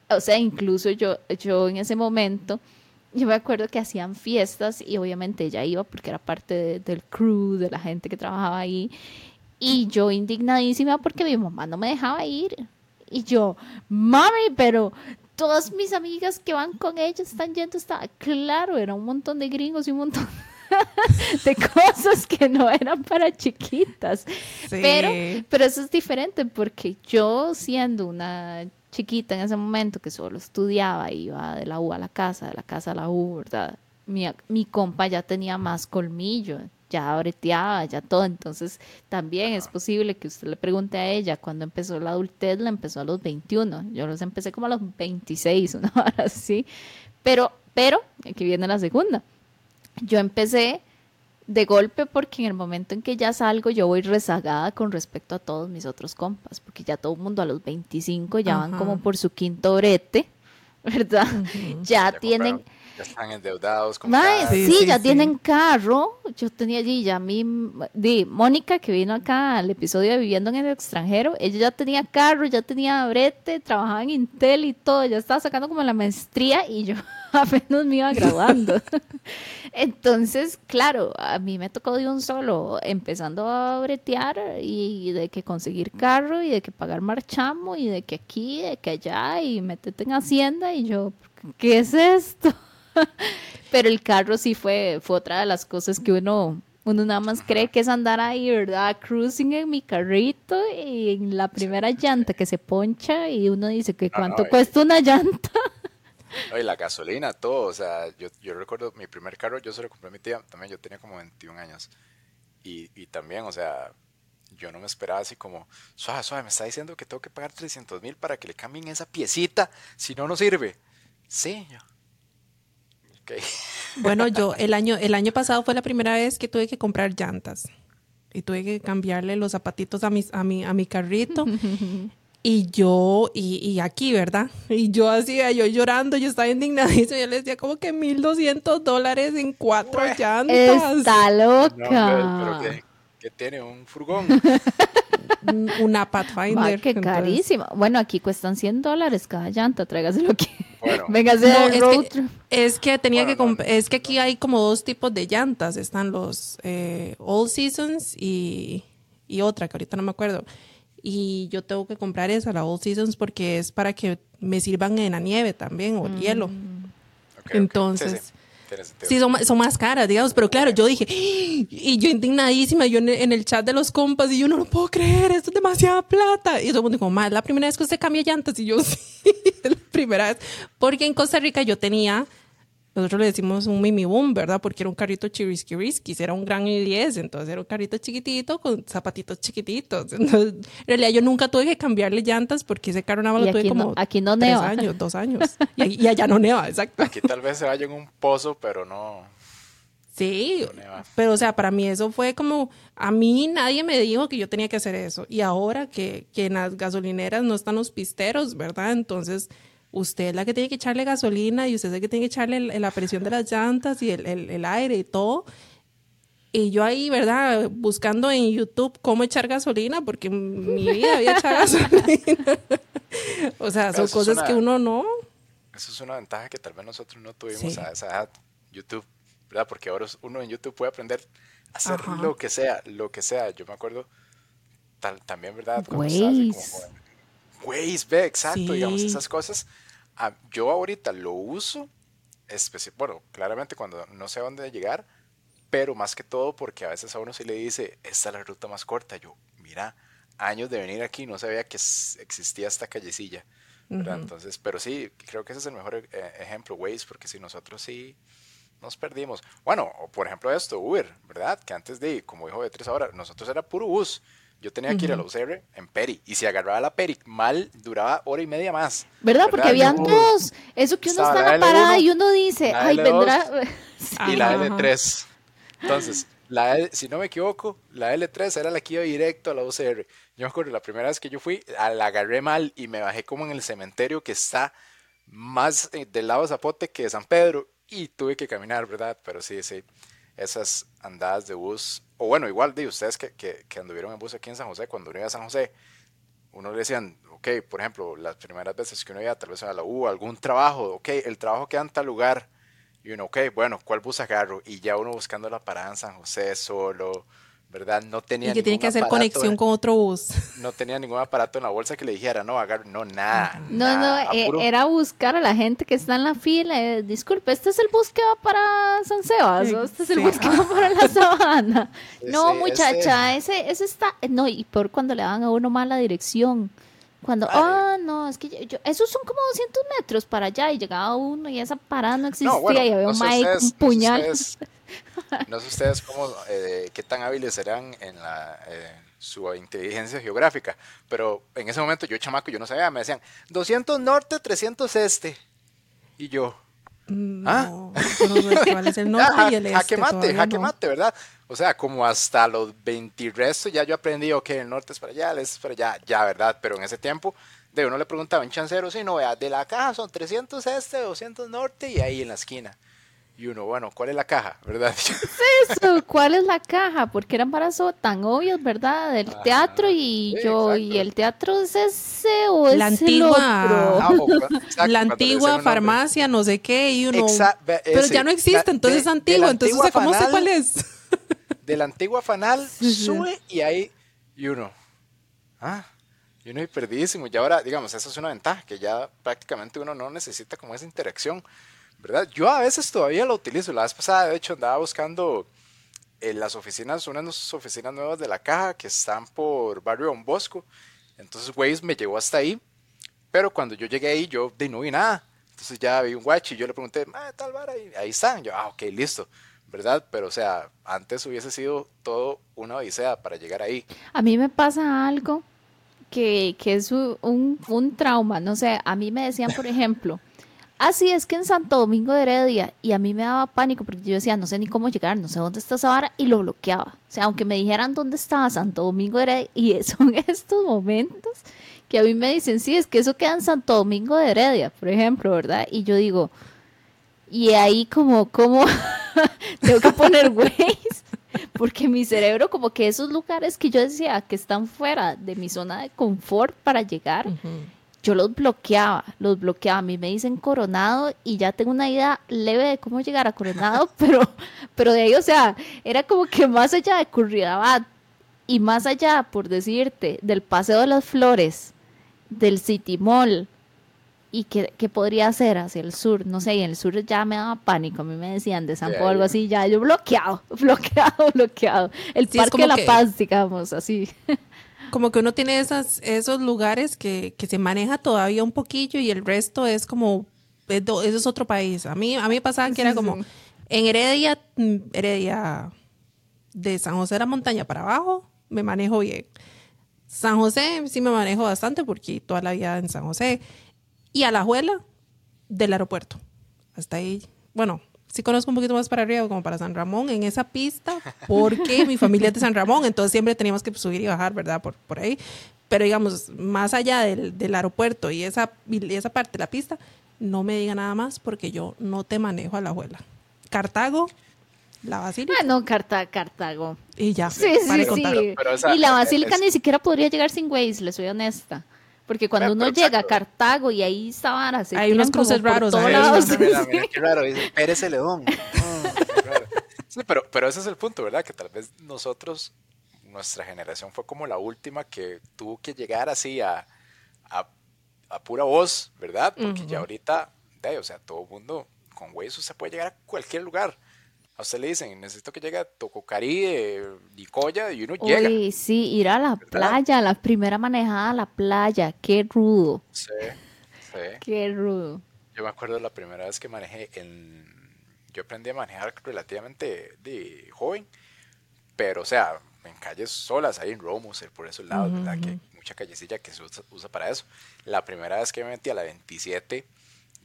o sea, incluso yo, yo en ese momento, yo me acuerdo que hacían fiestas y obviamente ella iba porque era parte del crew, de la gente que trabajaba ahí. Y yo indignadísima porque mi mamá no me dejaba ir. Y yo, mami, pero todas mis amigas que van con ella están yendo, está claro, era un montón de gringos y un montón [LAUGHS] de cosas que no eran para chiquitas. Pero, pero eso es diferente porque yo siendo una chiquita en ese momento que solo estudiaba, iba de la U a la casa, de la casa a la U, ¿verdad? Mi, mi compa ya tenía más colmillo, ya breteaba, ya todo. Entonces, también es posible que usted le pregunte a ella cuando empezó la adultez, la empezó a los 21. Yo los empecé como a los 26, [LAUGHS] una hora así. Pero, pero, aquí viene la segunda. Yo empecé de golpe porque en el momento en que ya salgo yo voy rezagada con respecto a todos mis otros compas, porque ya todo el mundo a los 25 ya van como por su quinto brete, [LAUGHS] ¿verdad? ya, tienen... Ya están endeudados. Con sí, ya tienen carro. Yo tenía allí ya mi, di, Mónica que vino acá al episodio de Viviendo en el extranjero, ella ya tenía carro, ya tenía brete, trabajaba en Intel y todo, ya estaba sacando como la maestría y yo [LAUGHS] apenas me iba graduando. [LAUGHS] Entonces, claro, a mí me tocó de un solo, empezando a bretear y de que conseguir carro y de que pagar marchamo y de que aquí, de que allá y meterte en Hacienda y yo, ¿qué es esto? [LAUGHS] Pero el carro sí fue, fue otra de las cosas que uno, uno nada más cree que es andar ahí, ¿verdad? Cruising en mi carrito y en la primera llanta que se poncha y uno dice que cuánto cuesta una llanta. [LAUGHS] Oye, la gasolina, todo, o sea, yo, yo recuerdo mi primer carro, yo se lo compré a mi tía, también yo tenía como 21 años. Y, y también, o sea, yo no me esperaba así como, suave, suave, me está diciendo que tengo que pagar 300 mil para que le cambien esa piecita, si no, no sirve. Sí, yo, bueno, yo el año, el año pasado fue la primera vez que tuve que comprar llantas y tuve que cambiarle los zapatitos a, mis, a, mi, a mi carrito. [LAUGHS] Y yo, y, aquí, ¿verdad? Y yo hacía, yo llorando, yo estaba indignadísima. Yo le decía como que 1200 dólares en cuatro llantas. Está loca. Que, tiene un furgón. [LAUGHS] Una Pathfinder. qué carísimo. Bueno, aquí cuestan 100 dólares cada llanta, tráigaselo aquí. [LAUGHS] Venga, es, que, es que tenía que es que aquí hay como dos tipos de llantas, están los eh, All Seasons y, y otra que ahorita no me acuerdo. Y yo tengo que comprar esa, la All Seasons, porque es para que me sirvan en la nieve también o el hielo. Mm. Entonces, Sí, son, son, más caras, digamos, pero claro, yo dije, y yo indignadísima, yo en, el chat de los compas, y yo no lo puedo creer, esto es demasiada plata. Y todo el mundo dijo, más, la primera vez que usted cambia llantas, y yo [LAUGHS] sí, es la primera vez. Porque en Costa Rica yo tenía nosotros le decimos un mimi boom, ¿verdad? Porque era un carrito chirisky risky, era un gran I10, entonces era un carrito chiquitito con zapatitos chiquititos. [LAUGHS] Entonces, en realidad yo nunca tuve que cambiarle llantas porque ese carro nada más lo tuve como aquí no tres años, dos años. [LAUGHS] Y, allá no neva, exacto. Aquí tal vez se vaya en un pozo, pero no... Sí, pero o sea, para mí eso fue como, a mí nadie me dijo que yo tenía que hacer eso. Y ahora que, que en las gasolineras no están los pisteros, ¿verdad? Entonces usted es la que tiene que echarle gasolina y usted es la que tiene que echarle la presión de las llantas y el, el, aire y todo. Y yo ahí, ¿verdad? Buscando en YouTube cómo echar gasolina, porque en mi vida había echado gasolina. [LAUGHS] o sea, son Eso cosas una- que uno no. Eso es una ventaja que tal vez nosotros no tuvimos Sí. a esa edad, YouTube, ¿verdad? Porque ahora uno en YouTube puede aprender a hacer Ajá. lo que sea, lo que sea. Yo me acuerdo tal, también, ¿verdad? Waze. Waze, ve, exacto, digamos, Sí. esas cosas. Ah, yo ahorita lo uso, bueno, claramente cuando no sé a dónde llegar, pero más que todo porque a veces a uno sí le dice, esta es la ruta más corta. Yo, mira, años de venir aquí, no sabía que existía esta callecilla. ¿verdad? Entonces, pero sí, creo que ese es el mejor eh, ejemplo, Waze, porque si nosotros sí nos perdimos. Bueno, o por ejemplo esto, Uber, ¿verdad? Que antes de, como dijo Beatriz ahora, nosotros era puro bus. Yo tenía que ir a la UCR en Peri, y si agarraba la Peri mal, duraba hora y media más. ¿Verdad? Porque habían dos. Eso que uno Estaba está en la la parada L1, y uno dice, la ay, L2, vendrá. [LAUGHS] y la Ajá, ajá. L3. Entonces, la L- si no me equivoco, la L3 era la que iba directo a la UCR. Yo me acuerdo, la primera vez que yo fui, a- la agarré mal y me bajé como en el cementerio que está más eh, del lado de Zapote que de San Pedro y tuve que caminar, ¿verdad? Pero sí, sí, esas andadas de bus, o bueno, igual de ustedes que, que, que anduvieron en bus aquí en San José, cuando uno iba a San José, uno le decían, ok, por ejemplo, las primeras veces que uno iba tal vez a la U, algún trabajo, ok, el trabajo queda en tal lugar, y uno, ok, bueno, ¿cuál bus agarro? Y ya uno buscando la parada en San José solo, ¿verdad? No tenía Y que tiene ningún que hacer aparato conexión en- con otro bus. [LAUGHS] No tenía ningún aparato en la bolsa que le dijera, no, agarro, no, nada. No, nada, no, eh, era buscar a la gente que está en la fila. eh, disculpe, ¿este es el bus que va para San Sebas? ¿O este es el Sí. bus que va para la [LAUGHS] sabana? No, Ese- muchacha, ese, ese está... No, y por cuando le dan a uno mala dirección. Cuando, ah, no, es que yo, yo- esos son como 200 metros para allá y llegaba uno y esa parada no existía No, bueno, y había no un sé con un ustedes- no sé puñal. ustedes- [LAUGHS] No sé ustedes cómo, eh, qué tan hábiles serán en la, eh, su inteligencia geográfica, pero en ese momento yo, chamaco, yo no sabía, me decían 200 norte, 300 este. Y yo, ¿Ah? No, yo no sé cuál es el norte ah, y el [LAUGHS] este. jaque mate, jaque no. mate, ¿verdad? O sea, como hasta los 20 y resto ya yo aprendí, ok, el norte es para allá, el este es para allá, ya, ¿verdad? Pero en ese tiempo, de uno le preguntaba en chancero, sí, no, vea, de la caja son 300 este, 200 norte y ahí en la esquina. Y uno, bueno, ¿cuál es la caja? ¿Verdad? Eso, ¿Cuál es la caja? Porque eran para eso tan obvios, ¿verdad? Del Ajá. teatro y Sí, yo, exacto. ¿y el teatro es ese o es La el antigua- otro? Ah, exacto, [LAUGHS] la antigua un nombre. farmacia, no sé qué, y uno. Exa- ve- pero ese, ya no existe, la- entonces de- es la entonces, ¿cómo sé cuál es? De la antigua fanal sube y ahí y uno ah y uno ahí perdidísimo. Y ahora digamos esa es una ventaja que ya prácticamente uno no necesita como esa interacción verdad yo a veces todavía lo utilizo. La vez pasada de hecho andaba buscando en las oficinas unas oficinas nuevas de la caja que están por barrio Don Bosco. Entonces Waze me llevó hasta ahí pero cuando yo llegué ahí yo de no vi nada. Entonces ya vi un guachi y yo le pregunté ah tal vara y ahí están. Yo ah ok listo ¿verdad? Pero, o sea, antes hubiese sido todo una odisea para llegar ahí. A mí me pasa algo que, que es un, un- trauma, no sé, a mí me decían, por ejemplo, así es que en Santo Domingo de Heredia, y a mí me daba pánico porque yo decía, no sé ni cómo llegar, no sé dónde está esa vara, y lo bloqueaba. O sea, aunque me dijeran dónde estaba Santo Domingo de Heredia, y [LAUGHS] son estos momentos que a mí me dicen, sí, es que eso queda en Santo Domingo de Heredia, por ejemplo, ¿verdad? Y yo digo, y ahí como, como, [LAUGHS] [LAUGHS] tengo que poner Waze, porque mi cerebro como que esos lugares que yo decía que están fuera de mi zona de confort para llegar, yo los bloqueaba, los bloqueaba. A mí me dicen Coronado y ya tengo una idea leve de cómo llegar a Coronado, [LAUGHS] pero, pero de ahí, o sea, era como que más allá de Curridabat y más allá, por decirte, del Paseo de las Flores, del City Mall, y que, que podría ser hacia el sur, no sé, y en el sur ya me daba pánico, a mí me decían de San Pablo, algo así, ya yo bloqueado, [LAUGHS] bloqueado, bloqueado. El Sí, Parque de la que- Paz, digamos, así. [LAUGHS] Como que uno tiene esas, esos lugares que, que se maneja todavía un poquillo y el resto es como, eso es otro país. A mí, a mí me pasaba que era como, sí. en Heredia, mm, Heredia, de San José de la Montaña para abajo, me manejo bien. San José sí me manejo bastante porque toda la vida en San José. Y Alajuela, del aeropuerto. Hasta ahí, bueno, sí conozco un poquito más para arriba, como para San Ramón, en esa pista, porque mi familia es de San Ramón, entonces siempre teníamos que subir y bajar, ¿verdad? Por, por ahí. Pero digamos, más allá del, del aeropuerto y esa, y esa parte de la pista, no me diga nada más porque yo no te manejo a la abuela. Cartago, la basílica. Ah, no, Carta- Cartago. Y ya, Sí, sí, sí. contar. Pero- pero esa- y la basílica es- ni siquiera podría llegar sin Waze, le soy honesta. Porque cuando Pero- uno pero llega a. Cartago y ahí está vara, se Hay unos como cruces por raros todos ahí. lados. Mira, mira, mira, [LAUGHS] qué raro, dice Pérez qué raro. Sí, pero, pero ese es el punto, ¿verdad? Que tal vez nosotros, nuestra generación fue como la última que tuvo que llegar así a, a, a pura voz, ¿verdad? Porque ya ahorita, de ahí, o sea, todo el mundo con Waze usted puede llegar a cualquier lugar. A usted le dicen, necesito que llegue a Tococari, eh, Nicoya, y uno llega. Uy, sí, ir a la ¿Verdad? playa, la primera manejada a la playa, qué rudo, Sí, sí. qué rudo. Yo me acuerdo la primera vez que manejé en... Yo aprendí a manejar relativamente de joven, pero o sea, en calles solas, ahí en Romus, por esos lados, ¿verdad? Que hay mucha callecilla que se usa, usa para eso. La primera vez que me metí a la 27,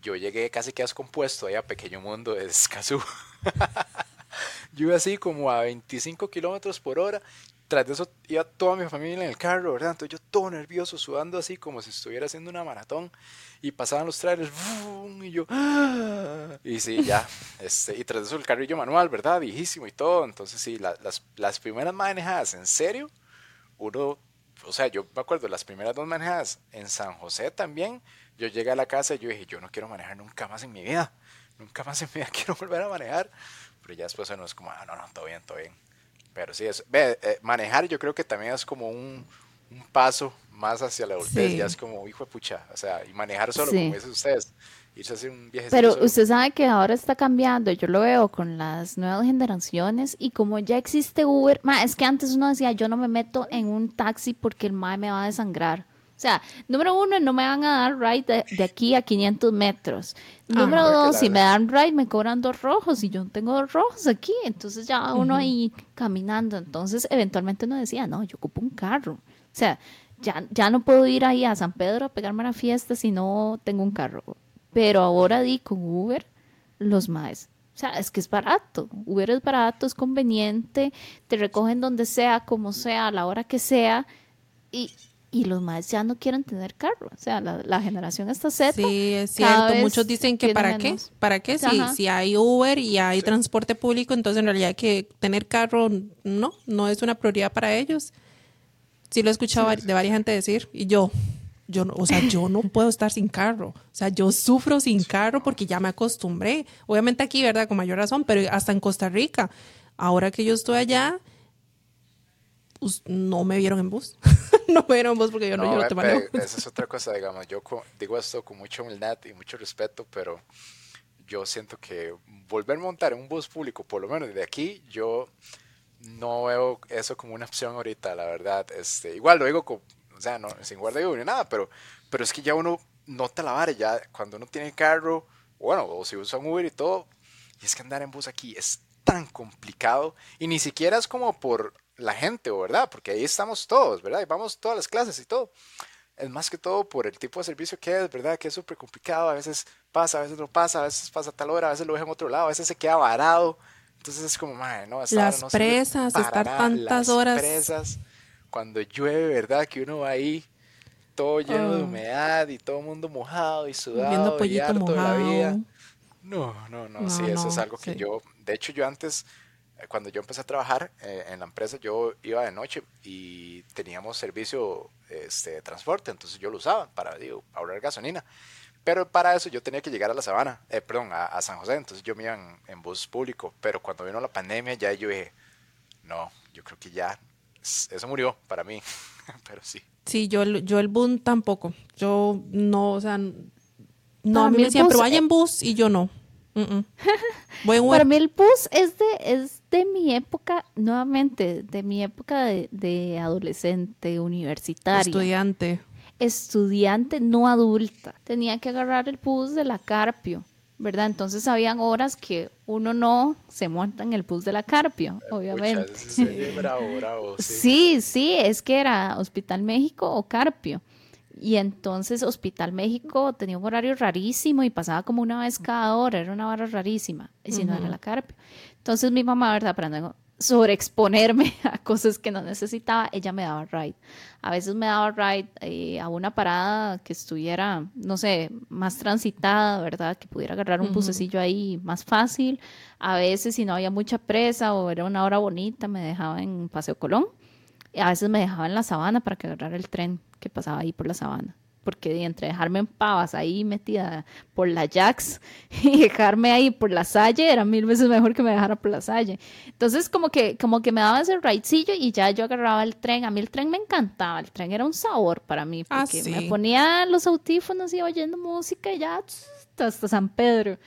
yo llegué casi que descompuesto ahí a Pequeño Mundo de Escazú. [LAUGHS] yo iba así como a 25 kilómetros por hora. Tras de eso iba toda mi familia en el carro, ¿verdad? Entonces yo todo nervioso, sudando así como si estuviera haciendo una maratón. Y pasaban los trailers, ¡vum! y yo, ¡ah! y sí, ya. [LAUGHS] Este, y tras de eso el carrillo manual, ¿verdad? Viejísimo y todo. Entonces sí, la- las, las primeras manejadas, en serio, uno, o sea, yo me acuerdo, las primeras dos manejadas en San José también, yo llegué a la casa y yo dije, yo no quiero manejar nunca más en mi vida. Nunca más en mi vida [LAUGHS] quiero volver a manejar. Pero ya después uno es como, ah, no, no, todo bien, todo bien. Pero sí, es, ve, eh, manejar yo creo que también es como un, un paso más hacia la adultez. Sí. Ya es como, hijo de pucha, o sea, y manejar solo, Sí. como dicen ustedes, irse a hacer un viaje Pero usted sabe que ahora está cambiando, yo lo veo con las nuevas generaciones y como ya existe Uber, ma, es que antes uno decía, yo no me meto en un taxi porque el mae me va a desangrar. O sea, número uno, no me van a dar ride de, de aquí a 500 metros. Número Ajá. dos, si me dan ride me cobran dos rojos y yo no tengo dos rojos aquí. Entonces ya va uno ahí caminando. Entonces eventualmente uno decía, no, yo ocupo un carro. O sea, ya, ya no puedo ir ahí a San Pedro a pegarme a la fiesta si no tengo un carro. Pero ahora di con Uber, los más. O sea, es que es barato. Uber es barato, es conveniente, te recogen donde sea, como sea, a la hora que sea. Y, y los más ya no quieren tener carro. O sea, la, la generación está Z. Sí, es cierto. Muchos dicen que para qué, para qué, si, si hay Uber y hay transporte público, entonces en realidad que tener carro no, no es una prioridad para ellos. Sí lo he escuchado de varias gente decir y yo, yo no, o sea, yo no puedo estar sin carro. O sea, yo sufro sin carro porque ya me acostumbré. Obviamente aquí, ¿verdad? Con mayor razón, pero hasta en Costa Rica. Ahora que yo estoy allá, no me vieron en bus. [LAUGHS] [LAUGHS] no me bus porque yo no, yo no te manejo. esa es otra cosa, digamos, yo digo esto con mucha humildad y mucho respeto, pero yo siento que volver a montar en un bus público, por lo menos de aquí, yo no veo eso como una opción ahorita, la verdad. Este, igual lo digo, con, o sea, no, sin guarda ni nada, pero, pero es que ya uno nota la vara, ya cuando uno tiene carro, bueno, o si usa un Uber y todo, y es que andar en bus aquí es tan complicado, y ni siquiera es como por la gente, ¿verdad? Porque ahí estamos todos, ¿verdad? Y vamos todas las clases y todo. Es más que todo por el tipo de servicio que es, ¿verdad? Que es súper complicado, a veces pasa, a veces no pasa, a veces pasa a tal hora, a veces lo deja en otro lado, a veces se queda varado. Entonces es como, madre, no, Las no presas, estar tantas Las horas. presas, cuando llueve, ¿verdad? Que uno va ahí todo lleno de Ah. humedad y todo el mundo mojado y sudado y harto de la vida. No, no, no, No, sí, eso es algo que sí. yo, de hecho yo antes, cuando yo empecé a trabajar eh, en la empresa, yo iba de noche y teníamos servicio este, de transporte, entonces yo lo usaba para digo, ahorrar gasolina. Pero para eso yo tenía que llegar a la Sabana, eh, perdón, a, a San José, entonces yo me iba en, en bus público, pero cuando vino la pandemia ya yo dije, no, yo creo que ya, eso murió para mí, [LAUGHS] pero sí. Sí, yo, el- yo el bus tampoco. Yo no, o sea, no, Para a mí mí me decían, pero vaya eh, en bus y yo no. Mm, mm. [LAUGHS] Para mí el bus es de, es de mi época, nuevamente, de mi época de, de adolescente, universitaria, estudiante. estudiante no adulta. Tenía que agarrar el bus de la Carpio, ¿verdad? Entonces habían horas que uno no se monta en el bus de la Carpio, obviamente. Pucha, ese sí, bravo, bravo, sí. [LAUGHS] Sí, sí, es que era Hospital México o Carpio. Y entonces Hospital México tenía un horario rarísimo y pasaba como una vez cada hora, era una hora rarísima, y si no era la Carpio. Entonces mi mamá, ¿verdad? Para no sobreexponerme [LAUGHS] a cosas que no necesitaba, ella me daba ride. A veces me daba ride eh, a una parada que estuviera, no sé, más transitada, ¿verdad? Que pudiera agarrar un bucecillo ahí más fácil. A veces, si no había mucha presa o era una hora bonita, me dejaba en Paseo Colón. A veces me dejaba en la sabana para que agarrara el tren que pasaba ahí por la sabana porque entre dejarme en pavas ahí metida por la Jax [LAUGHS] y dejarme ahí por la Salle era mil veces mejor que me dejara por la Salle. Entonces como que, como que me daba ese raidcillo y ya yo agarraba el tren. A mí el tren me encantaba, el tren era un sabor para mí Ah, porque sí. me ponía los audífonos y oyendo música y ya hasta San Pedro.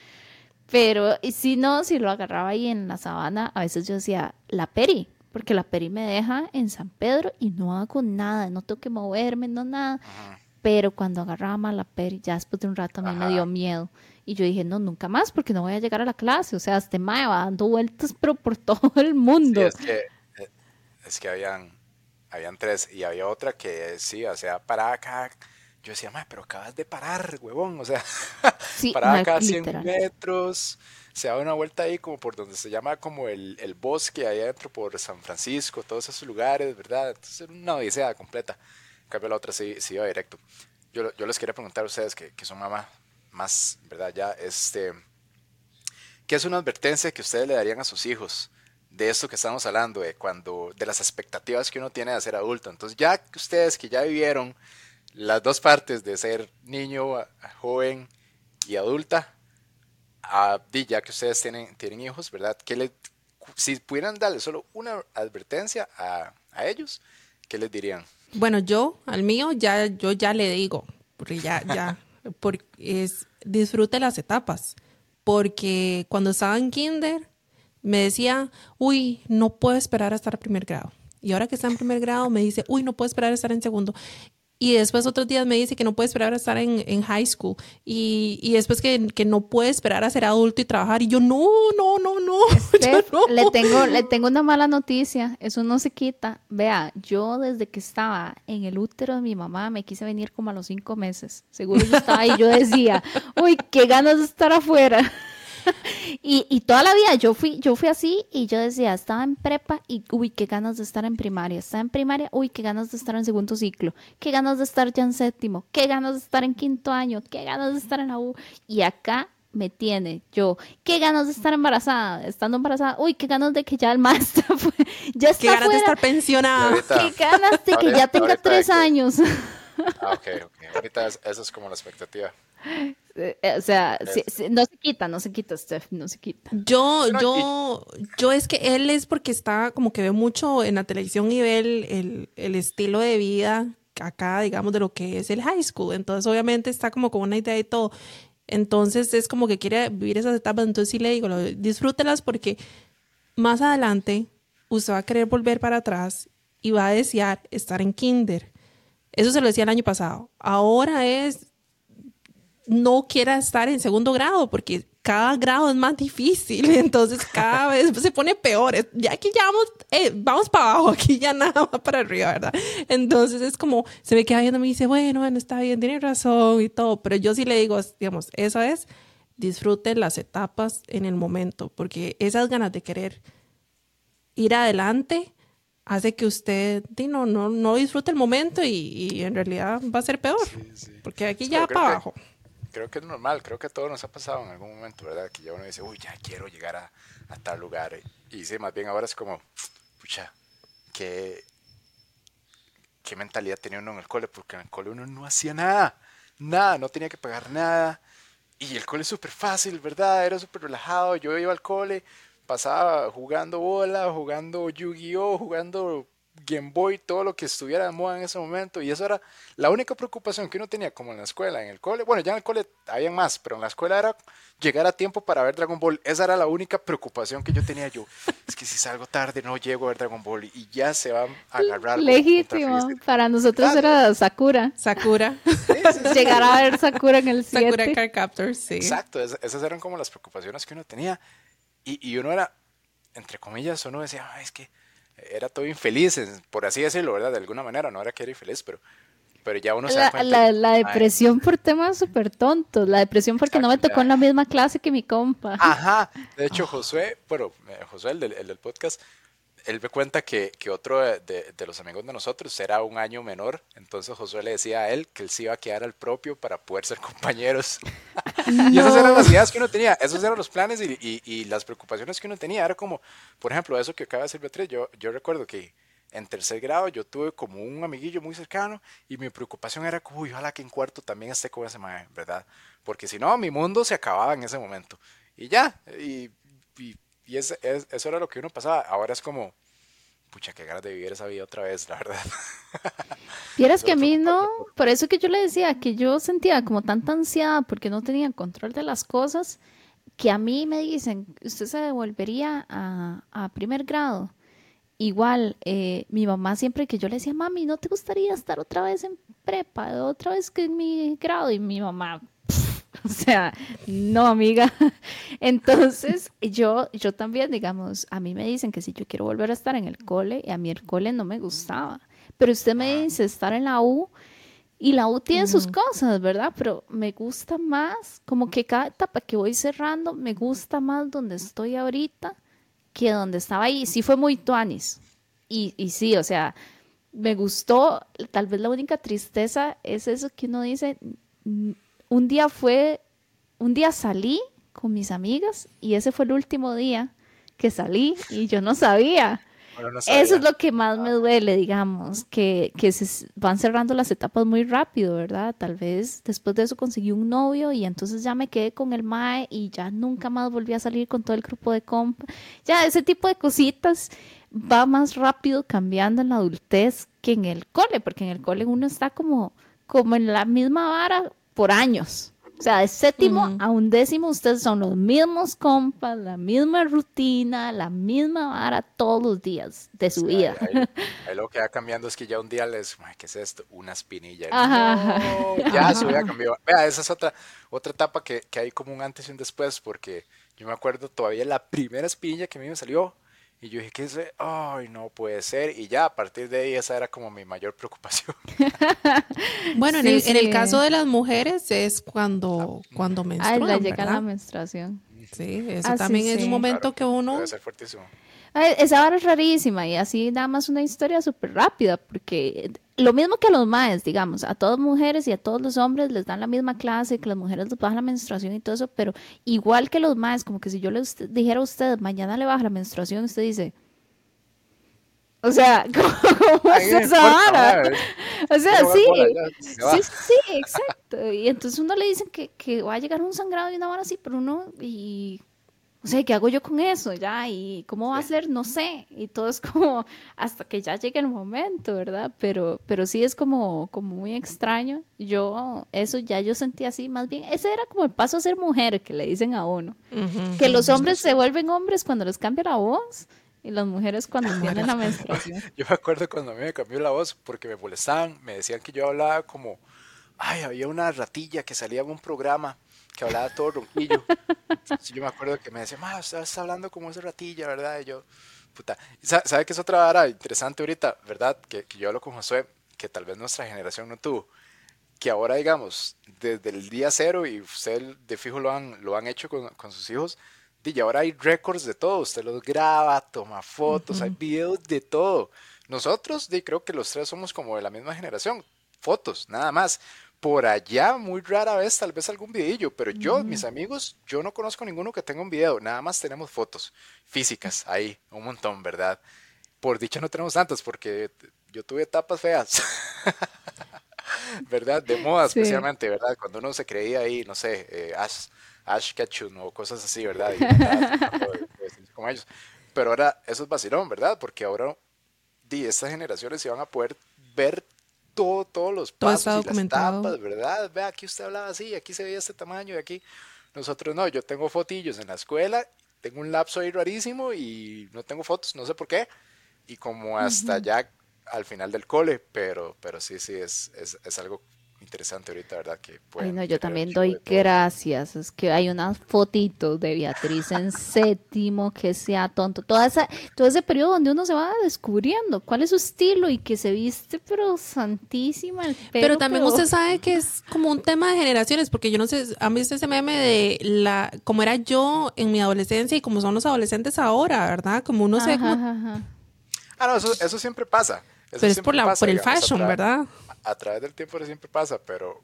Pero y si no, si lo agarraba ahí en la sabana, a veces yo decía, la peri, porque la peri me deja en San Pedro y no hago nada, no tengo que moverme, no nada. Pero cuando agarraba mal la peri, ya después de un rato a mí me dio miedo. Y yo dije, no, nunca más, porque no voy a llegar a la clase. O sea, este mae va dando vueltas, [LAUGHS] pero por todo el Sí, mundo. es que, eh, es que habían, habían tres y había otra que sí, o sea, paraba acá. Yo decía, "Mae, pero acabas de parar, huevón. O sea, [LAUGHS] Sí, paraba cada 100 literal. metros, se da una vuelta ahí como por donde se llama como el, el bosque, ahí adentro por San Francisco, todos esos lugares, ¿verdad? Entonces una odisea completa. En cambio la otra sí, sí iba directo. Yo, yo les quería preguntar a ustedes que, que son mamá más, ¿verdad? Ya, este, ¿qué es una advertencia que ustedes le darían a sus hijos de esto que estamos hablando, de cuando, de las expectativas que uno tiene de ser adulto? Entonces ya que ustedes que ya vivieron las dos partes de ser niño, joven y adulta, a, ya que ustedes tienen, tienen hijos, ¿verdad? ¿Qué le, si pudieran darle solo una advertencia a, a ellos, ¿qué les dirían? Bueno, yo al mío ya yo ya le digo, porque ya ya [LAUGHS] porque es disfrute las etapas, porque cuando estaba en kinder me decía, "Uy, no puedo esperar a estar en primer grado." Y ahora que está en primer grado me dice, "Uy, no puedo esperar a estar en segundo." Y después otros días me dice que no puede esperar a estar en, en high school. Y, y después que, que no puede esperar a ser adulto y trabajar. Y yo, no, no, no, no. [LAUGHS] yo no". le tengo, le tengo una mala noticia, eso no se quita. Vea, yo desde que estaba en el útero de mi mamá me quise venir como a los cinco meses. Seguro yo estaba ahí, yo decía, [LAUGHS] uy, qué ganas de estar afuera. [LAUGHS] y, y toda la vida yo fui, yo fui así y yo decía, estaba en prepa y uy, qué ganas de estar en primaria. Estaba en primaria, uy, qué ganas de estar en segundo ciclo. Qué ganas de estar ya en séptimo. Qué ganas de estar en quinto año. Qué ganas de estar en la U. Y acá me tiene yo. Qué ganas de estar embarazada. Estando embarazada, uy, qué ganas de que ya el maestro [LAUGHS] ya está Qué ganas de estar pensionada. Qué ganas de que ya tenga tres que- años. Ah, ok, ok. Ahorita es- eso es como la expectativa. [LAUGHS] Eh, o sea, sí, Es- sí, no se quita, no se quita, Steph, no se quita. Yo, yo, yo es que él es porque está como que ve mucho en la televisión y ve el, el, el estilo de vida acá, digamos, de lo que es el high school. Entonces, obviamente, está como con una idea y todo. Entonces, es como que quiere vivir esas etapas. Entonces, sí le digo, lo- disfrútelas porque más adelante usted va a querer volver para atrás y va a desear estar en kinder. Eso se lo decía el año pasado. Ahora es no quiera estar en segundo grado porque cada grado es más difícil, [LAUGHS] entonces cada [LAUGHS] vez se pone peor. Ya aquí ya vamos, eh, vamos para abajo, [LAUGHS] aquí ya nada va para arriba, ¿verdad? Entonces es como, se me queda viendo y me dice, bueno, bueno, está bien, tiene razón y todo, pero yo sí le digo, digamos, eso es, disfrute las etapas en el momento, porque esas ganas de querer ir adelante hace que usted no, no, no disfrute el momento y, y en realidad va a ser peor, porque aquí ya para que- abajo. Creo que es normal, creo que a todos nos ha pasado en algún momento, ¿verdad? Que ya uno dice, uy, ya quiero llegar a, tal lugar. Y sí, más bien ahora es como, pucha, qué, qué mentalidad tenía uno en el cole, porque en el cole uno no hacía nada, nada, no tenía que pagar nada. Y el cole es súper fácil, ¿verdad? Era súper relajado. Yo iba al cole, pasaba jugando bola, jugando Yu-Gi-Oh, jugando Game Boy, todo lo que estuviera de moda en ese momento. Y eso era la única preocupación que uno tenía, como en la escuela, en el cole. Bueno, ya en el cole había más, pero en la escuela era llegar a tiempo para ver Dragon Ball. Esa era la única preocupación que yo tenía yo. Es que si salgo tarde no llego a ver Dragon Ball y ya se van a agarrar. Legítimo. Para nosotros Claro. era Sakura. Sakura. [LAUGHS] Llegar a ver Sakura en el Sakura 7. Card Captors, sí. Exacto, es- esas eran como las preocupaciones que uno tenía. Y, y uno era, entre comillas, uno decía, "Ay, es que era todo infeliz, por así decirlo, ¿verdad? De alguna manera, no era que era infeliz, pero, pero ya uno se da La, cuenta. la- que, la "Ay, depresión por temas súper tontos. La depresión porque no me tocó en la misma clase que mi compa. Ajá, de hecho Josué, bueno, eh, Josué, el del, el del podcast, él me cuenta que, que otro de, de, los amigos de nosotros era un año menor, entonces Josué le decía a él que él se iba a quedar al propio para poder ser [LAUGHS] compañeros. y esas eran las ideas que uno tenía, esos eran los planes y, y, y, las preocupaciones que uno tenía. Era como, por ejemplo, eso que acaba de decir Beatriz, yo, yo recuerdo que en tercer grado yo tuve como un amiguillo muy cercano y mi preocupación era como, uy, ojalá que en cuarto también esté con ese mae, ¿verdad? Porque si no, mi mundo se acababa en ese momento. Y ya, y, y, eso era lo que uno pasaba. Ahora es como, pucha, qué ganas de vivir esa vida otra vez, la verdad. [LAUGHS] Vieras que a mí no, por eso que yo le decía que yo sentía como tanta ansiedad porque no tenía control de las cosas, que a mí me dicen, usted se devolvería a, a primer grado Igual, eh, mi mamá siempre que yo le decía, mami, ¿no te gustaría estar otra vez en prepa, otra vez que en mi grado? Y mi mamá, [LAUGHS] o sea, no, amiga. [LAUGHS] Entonces, yo, yo también, digamos, a mí me dicen que si yo quiero volver a estar en el cole, y a mí el cole no me gustaba. Pero usted me dice estar en la U, y la U tiene sus cosas, ¿verdad? Pero me gusta más, como que cada etapa que voy cerrando, me gusta más donde estoy ahorita que donde estaba ahí sí fue muy tuanis. Y, y sí, o sea, me gustó, tal vez la única tristeza es eso que uno dice, un día fue, un día salí con mis amigas y ese fue el último día que salí y yo no sabía. Eso es lo que más me duele, digamos, que, que, se van cerrando las etapas muy rápido, ¿verdad? Tal vez después de eso conseguí un novio y entonces ya me quedé con el MAE y ya nunca más volví a salir con todo el grupo de comp. Ya ese tipo de cositas va más rápido cambiando en la adultez que en el cole, porque en el cole uno está como, como en la misma vara por años. O sea, de séptimo a un décimo, ustedes son los mismos compas, la misma rutina, la misma vara todos los días de su vida. [LAUGHS] Ahí, lo que va cambiando es que ya un día les, ¿qué es esto? Una espinilla. ya eso ya cambió. Vea, esa es otra, otra etapa que, que hay como un antes y un después, porque yo me acuerdo todavía la primera espinilla que a mí me salió, y yo dije, ¿qué es? Ay, no puede ser. Y ya a partir de ahí esa era como mi mayor preocupación. [LAUGHS] bueno, en, el, en, el, caso de las mujeres es cuando, ah, cuando menstruan, Ah, llega la menstruación. Sí, eso ah, también es un momento que uno... Debe ser fuertísimo. Esa vara es rarísima y así nada más una historia súper rápida, porque lo mismo que a los maes, digamos, a todas mujeres y a todos los hombres les dan la misma clase, que las mujeres les bajan la menstruación y todo eso, pero igual que los maes, como que si yo le dijera a usted, mañana le baja la menstruación, usted dice, o sea, [LAUGHS] ¿cómo es esa vara? O sea, sí, sí, sí, exacto. Y entonces uno le dicen que, que va a llegar un sangrado y una vara así, pero uno, y o sea, ¿qué hago yo con eso? Ya, y cómo va a ser, no sé. Y todo es como [LAUGHS] hasta que ya llegue el momento, ¿verdad? Pero, pero sí es como, como muy extraño. Yo, eso ya yo sentí así, más bien, ese era como el paso a ser mujer que le dicen a uno. Que los hombres se vuelven hombres cuando les cambia la voz y las mujeres cuando [LAUGHS] tienen la menstruación. [LAUGHS] Yo me acuerdo cuando a mí me cambió la voz porque me molestaban, me decían que yo hablaba como, ay, había una ratilla que salía en un programa que hablaba todo ronquillo. yo me acuerdo que me decía, ma, estás hablando como esa ratilla, ¿verdad? Y yo, puta. ¿Sabe qué es otra vara interesante ahorita, verdad? Que, que yo hablo con Josué, que tal vez nuestra generación no tuvo. Que ahora, digamos, desde el día cero, y usted de fijo lo han, lo han hecho con, con sus hijos, y ahora hay récords de todo. Usted los graba, toma fotos, hay videos de todo. Nosotros, de, creo que los tres somos como de la misma generación. Fotos, nada más por allá muy rara vez tal vez algún videillo, pero yo, mis amigos, yo no conozco ninguno que tenga un video, nada más tenemos fotos físicas ahí, un montón, ¿verdad? Por dicha no tenemos tantas porque yo tuve etapas feas. [LAUGHS] ¿Verdad? De moda especialmente, ¿verdad? Cuando uno se creía ahí, no sé, eh, Ash, Ash Ketchum o cosas así, ¿verdad? [LAUGHS] como ellos. Pero ahora eso es vacilón, ¿verdad? Porque ahora di, estas generaciones se van a poder ver todo, todos los pasos y las etapas, ¿verdad? Ve, aquí usted hablaba así, aquí se veía este tamaño y aquí nosotros no, yo tengo fotillos en la escuela, tengo un lapso ahí rarísimo y no tengo fotos, no sé por qué, y como hasta ya al final del cole, pero, pero sí, sí, es, es, es algo interesante ahorita, ¿verdad? Que Ay, no, yo también doy gracias. Es que hay unas fotitos de Beatriz en séptimo, que sea tonto. Toda esa, todo ese periodo donde uno se va descubriendo cuál es su estilo y que se viste, pero santísima el Pero también usted sabe que es como un tema de generaciones, porque yo no sé, a mí ese meme de la, como era yo en mi adolescencia y como son los adolescentes ahora, ¿verdad? Como uno se... Ah, no, eso, eso siempre pasa. Eso Pero es por, la, pasa, por el digamos, fashion, ¿verdad? A través del tiempo siempre pasa, pero,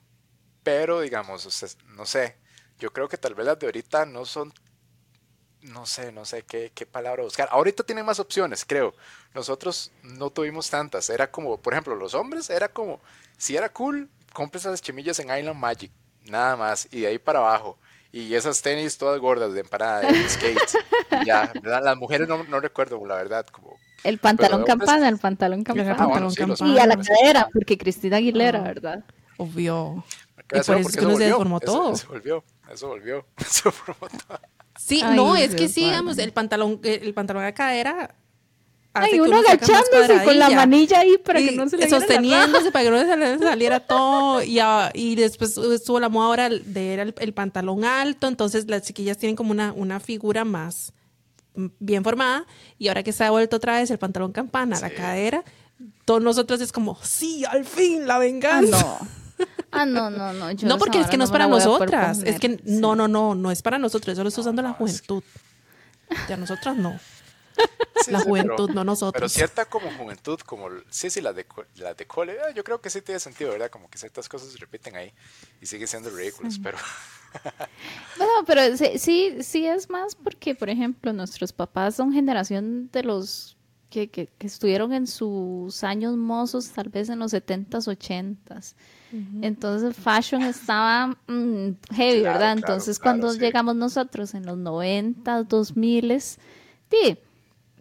pero digamos, sea, no sé, yo creo que tal vez las de ahorita no son, no sé, no sé qué, qué palabra buscar. Ahorita tienen más opciones, creo. Nosotros no tuvimos tantas. Era como, por ejemplo, los hombres, era como, si era cool, compres esas chemillas en Island Magic, nada más, y de ahí para abajo. Y esas tenis todas gordas de empanada, de skate. ya, ¿verdad? Las mujeres no, no recuerdo, la verdad, como... El pantalón hombres- campana, el pantalón campana. Ah, bueno, sí, campana. Y a la cadera, porque Cristina Aguilera, Ah. ¿verdad? Obvio. ¿qué Y por eso que uno se deformó eso- todo. Eso volvió, eso volvió, [LAUGHS] eso formó todo. Sí, Ay, no, es que sí, digamos, guarde. el pantalón, el pantalón a cadera. Hace Ay, que uno agachándose con la manilla ahí para que no se le la sosteniéndose para que no se le [LAUGHS] saliera todo. Y, después estuvo la moda ahora de era el, el pantalón alto. Entonces las chiquillas tienen como una, una figura más mm, bien formada. Y ahora que se ha vuelto otra vez el pantalón campana la Sí. cadera todos nosotros es como sí al fin la Ah, venganza no. [LAUGHS] Ah, no, no, no. yo no porque es que no es para la nosotras. Es que no no no no es para nosotros eso lo está usando la no, es que- juventud. De a nosotras no [LAUGHS] Sí, la sí, pero- juventud no Pero nosotros cierta como juventud, como, sí, sí, las de, las de cole, eh, yo creo que sí tiene sentido, ¿verdad? Como que ciertas cosas se repiten ahí y siguen siendo ridículas, pero [LAUGHS] Bueno, pero sí, sí, sí es más porque, por ejemplo, nuestros papás son generación de los que, que, que estuvieron en sus años mozos, tal vez en los 70s, 80s. Entonces, fashion estaba mm, heavy, Claro, ¿verdad? claro, Entonces, claro, cuando sí. llegamos nosotros en los 90s, 2000s, sí,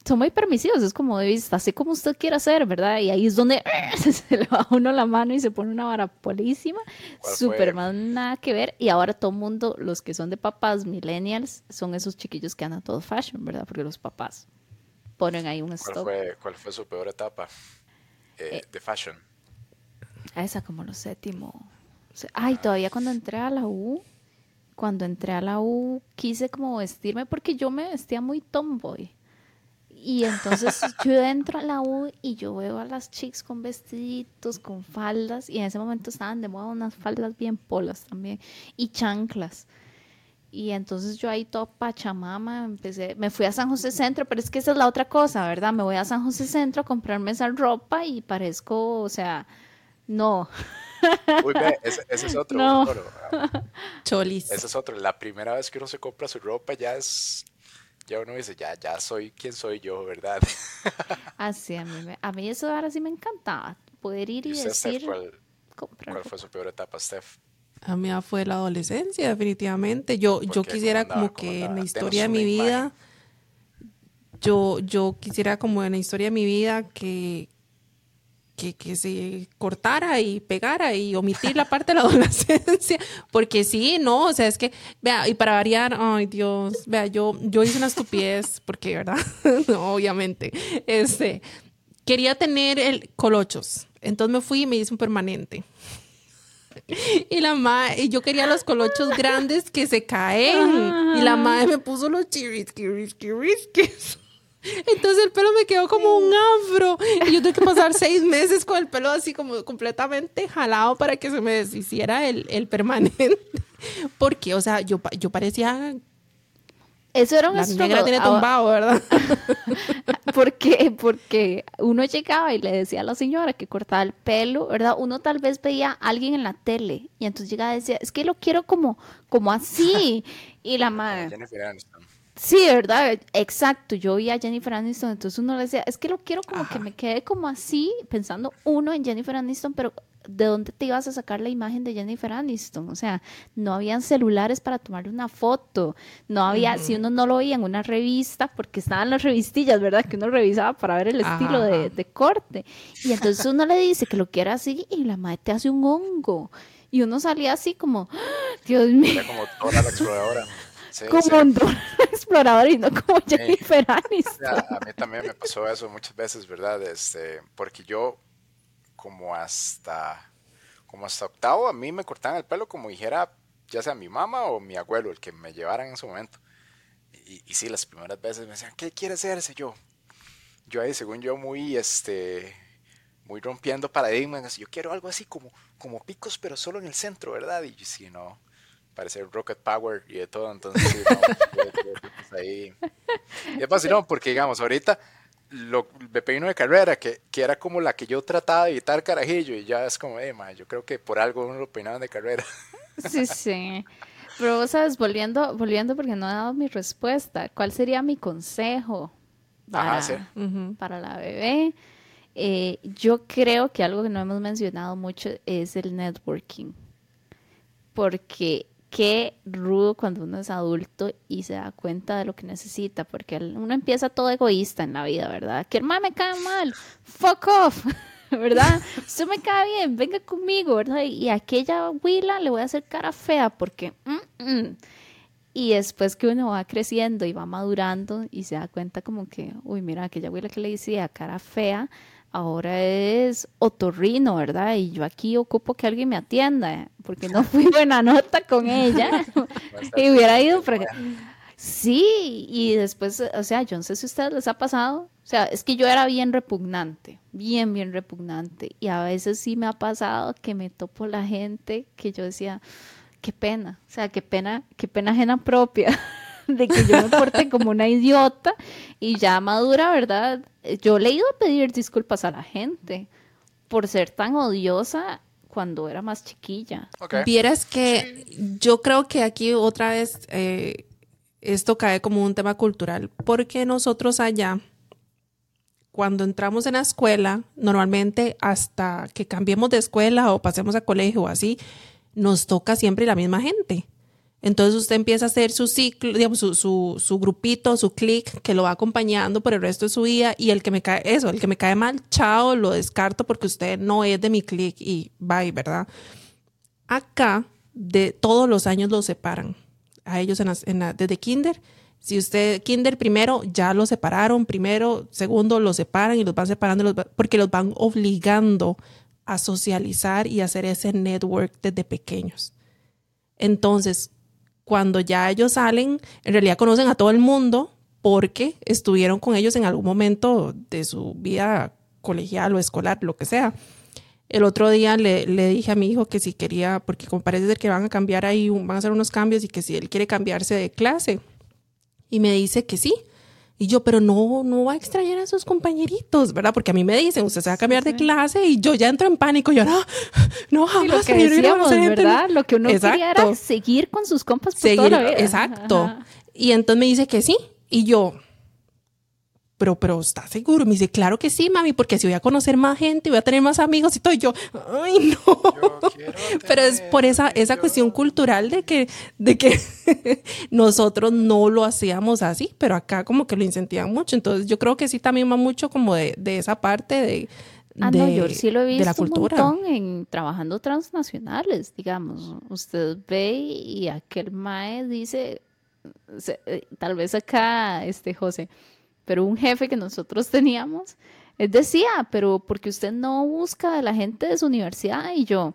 son muy permisivos, es como de vista, así como usted quiere hacer, ¿verdad? Y ahí es donde [LAUGHS] se le va uno la mano y se pone una vara polísima, ¿Cuál súper más nada que ver. Y ahora todo el mundo, los que son de papás millennials, son esos chiquillos que andan todo fashion, ¿verdad? Porque los papás ponen ahí un ¿cuál stop. fue, cuál fue su peor etapa eh, de fashion? A esa como los séptimo. Ay, todavía cuando entré a la U, cuando entré a la U quise como vestirme porque yo me vestía muy tomboy. Y entonces [LAUGHS] yo entro a la U y yo veo a las chicas con vestiditos, con faldas, y en ese momento estaban de moda unas faldas bien polas también, y chanclas. Y entonces yo ahí todo pachamama, empecé, me fui a San José Centro, pero es que esa es la otra cosa, ¿verdad? Me voy a San José Centro a comprarme esa ropa y parezco, o sea, no. [LAUGHS] Uy, ve, ese, ese es otro, No. [LAUGHS] cholis ese es otro. La primera vez que uno se compra su ropa ya es, ya uno dice, ya, ya soy quien soy yo, ¿verdad? [LAUGHS] Así, a mí, me- a mí eso ahora sí me encantaba, poder ir ¿Y y usted, Steph, decir, cuál, comprar cuál fue su peor etapa, Steph? A mí fue la adolescencia, definitivamente. Yo, yo quisiera como ¿Cómo que en la historia de mi vida, yo, yo quisiera como en la historia de mi vida que, que, que se cortara y pegara y omitir la parte de la [LAUGHS] adolescencia. Porque sí, no, o sea, es que, vea, y para variar, ay Dios, vea, yo, yo hice una estupidez, porque, ¿verdad? [LAUGHS] no, obviamente. Este, quería tener el colochos. Entonces me fui y me hice un permanente. [LAUGHS] Y la madre, y yo quería los colochos grandes que se caen. Y la madre me puso los chirisqui, risqui, risquis. Entonces el pelo me quedó como un afro. Y yo tuve que pasar seis meses con el pelo así como completamente jalado para que se me deshiciera el, el permanente. Porque, o sea, yo, pa- yo parecía eso era un la negra tiene Ahora- tumbado, ¿verdad? [LAUGHS] Porque, porque uno llegaba y le decía a la señora que cortaba el pelo, ¿verdad? Uno tal vez veía a alguien en la tele y entonces llegaba y decía, es que lo quiero como, como así. [LAUGHS] Y la madre, Jennifer Aniston. Sí, ¿verdad? Exacto, yo vi a Jennifer Aniston, entonces uno le decía, es que lo quiero como que me quede como así, pensando uno en Jennifer Aniston, pero ¿de dónde te ibas a sacar la imagen de Jennifer Aniston? O sea, no habían celulares para tomarle una foto, no había, si uno no lo veía en una revista, porque estaban las revistillas, ¿verdad? Que uno revisaba para ver el Ajá, estilo de, corte. Y entonces uno le dice que lo quiere así y la madre te hace un hongo. Y uno salía así como, ¡Ah! Dios mío, Era como toda la exploradora. Sí, como sí. [LAUGHS] explorador y no como Jennifer Aniston. A, mí también me pasó eso muchas veces, ¿verdad? Este, porque yo, como hasta, como hasta octavo, a mí me cortaban el pelo como dijera, ya sea mi mamá o mi abuelo, el que me llevaran en ese momento. Y, y sí, las primeras veces me decían, ¿qué quiere hacerse yo? Yo ahí, según yo, muy, este, muy rompiendo paradigmas, yo quiero algo así como, como picos, pero solo en el centro, ¿verdad? Y yo, sí, no, parece Rocket Power y de todo, entonces sí, no, pues, ahí. Y es fácil, no, porque digamos, ahorita, lo, me de carrera, que, que, era como la que yo trataba de evitar carajillo, y ya es como, eh, ma, yo creo que por algo uno lo peinaban de carrera. [LAUGHS] Sí, sí. Pero, ¿sabes? Volviendo, volviendo porque no he dado mi respuesta. ¿Cuál sería mi consejo para, para la bebé? Eh, yo creo que algo que no hemos mencionado mucho es el networking. Porque qué rudo cuando uno es adulto y se da cuenta de lo que necesita, porque uno empieza todo egoísta en la vida, ¿verdad? Que hermano me cae mal, fuck off, [LAUGHS] ¿verdad? Usted me cae bien, venga conmigo, ¿verdad? Y aquella huila le voy a hacer cara fea porque... Mm, mm". Y después que uno va creciendo y va madurando y se da cuenta como que, uy, mira, aquella huila que le decía cara fea, ahora es otorrino, ¿verdad? Y yo aquí ocupo que alguien me atienda, porque no fui [LAUGHS] buena nota con ella. [LAUGHS] [LAUGHS] y hubiera ido. Sí, y después, o sea, yo no sé si a ustedes les ha pasado, o sea, es que yo era bien repugnante, bien, bien repugnante, y a veces sí me ha pasado que me topo la gente que yo decía, qué pena, o sea, qué pena, qué pena ajena propia. De que yo me porte como una idiota y ya madura, ¿verdad? Yo le he ido a pedir disculpas a la gente por ser tan odiosa cuando era más chiquilla. Vieras que yo creo que aquí otra vez eh, esto cae como un tema cultural, porque nosotros allá, cuando entramos en la escuela, normalmente hasta que cambiemos de escuela o pasemos a colegio o así, nos toca siempre la misma gente. Entonces usted empieza a hacer su ciclo, digamos, su, su, su grupito, su clic que lo va acompañando por el resto de su vida y el que me cae, eso, el que me cae mal, chao, lo descarto porque usted no es de mi clic y bye, ¿verdad? Acá, de todos los años los separan a ellos desde kinder. Si usted, kinder primero, ya lo separaron, primero, segundo, los separan y los van separando porque los van obligando a socializar y hacer ese network desde pequeños. Entonces, cuando ya ellos salen, en realidad conocen a todo el mundo porque estuvieron con ellos en algún momento de su vida colegial o escolar, lo que sea. El otro día le, le, dije a mi hijo que si quería, porque como parece ser que van a cambiar ahí, van a hacer unos cambios y que si él quiere cambiarse de clase. Y me dice que sí. Y yo, pero no, no va a extrañar a sus compañeritos, ¿verdad? Porque a mí me dicen, usted se va a cambiar de clase y yo ya entro en pánico. Yo, no, no, jamás. lo que decíamos, ¿verdad? Lo que uno quería era seguir con sus compas por seguir, toda la vida. Exacto. Y entonces me dice que sí. Y yo, pero, pero, ¿está seguro? Me dice, claro que sí, mami, porque si voy a conocer más gente, voy a tener más amigos y todo. yo, ay, no. [LAUGHS] pero es por esa, esa cuestión cultural de que, de que [LAUGHS] nosotros no lo hacíamos así, pero acá como que lo incentivan mucho. Entonces, yo creo que sí también va mucho como de, de esa parte de, Ah, no, yo sí lo he visto la cultura. un montón en trabajando transnacionales, digamos. Usted ve y aquel mae dice, eh, tal vez acá, este José, pero un jefe que nosotros [LAUGHS] teníamos, él decía, pero porque usted no busca a la gente de su universidad y yo,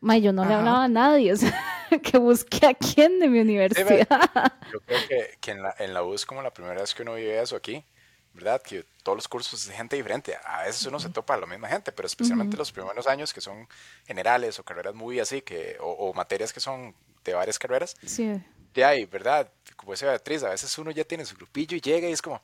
ma, yo no le hablaba a nadie, [LAUGHS] o sea, que busque a quién de mi universidad. [LAUGHS] yo creo que, que en, la, en la U es como la primera vez que uno vive eso aquí, ¿verdad? Que todos los cursos de gente diferente, a veces uno se topa a la misma gente, pero especialmente los primeros años que son generales o carreras muy así, que, o, o materias que son de varias carreras. Sí de ahí, ¿verdad? Como decía Beatriz, a veces uno ya tiene su grupillo y llega y es como,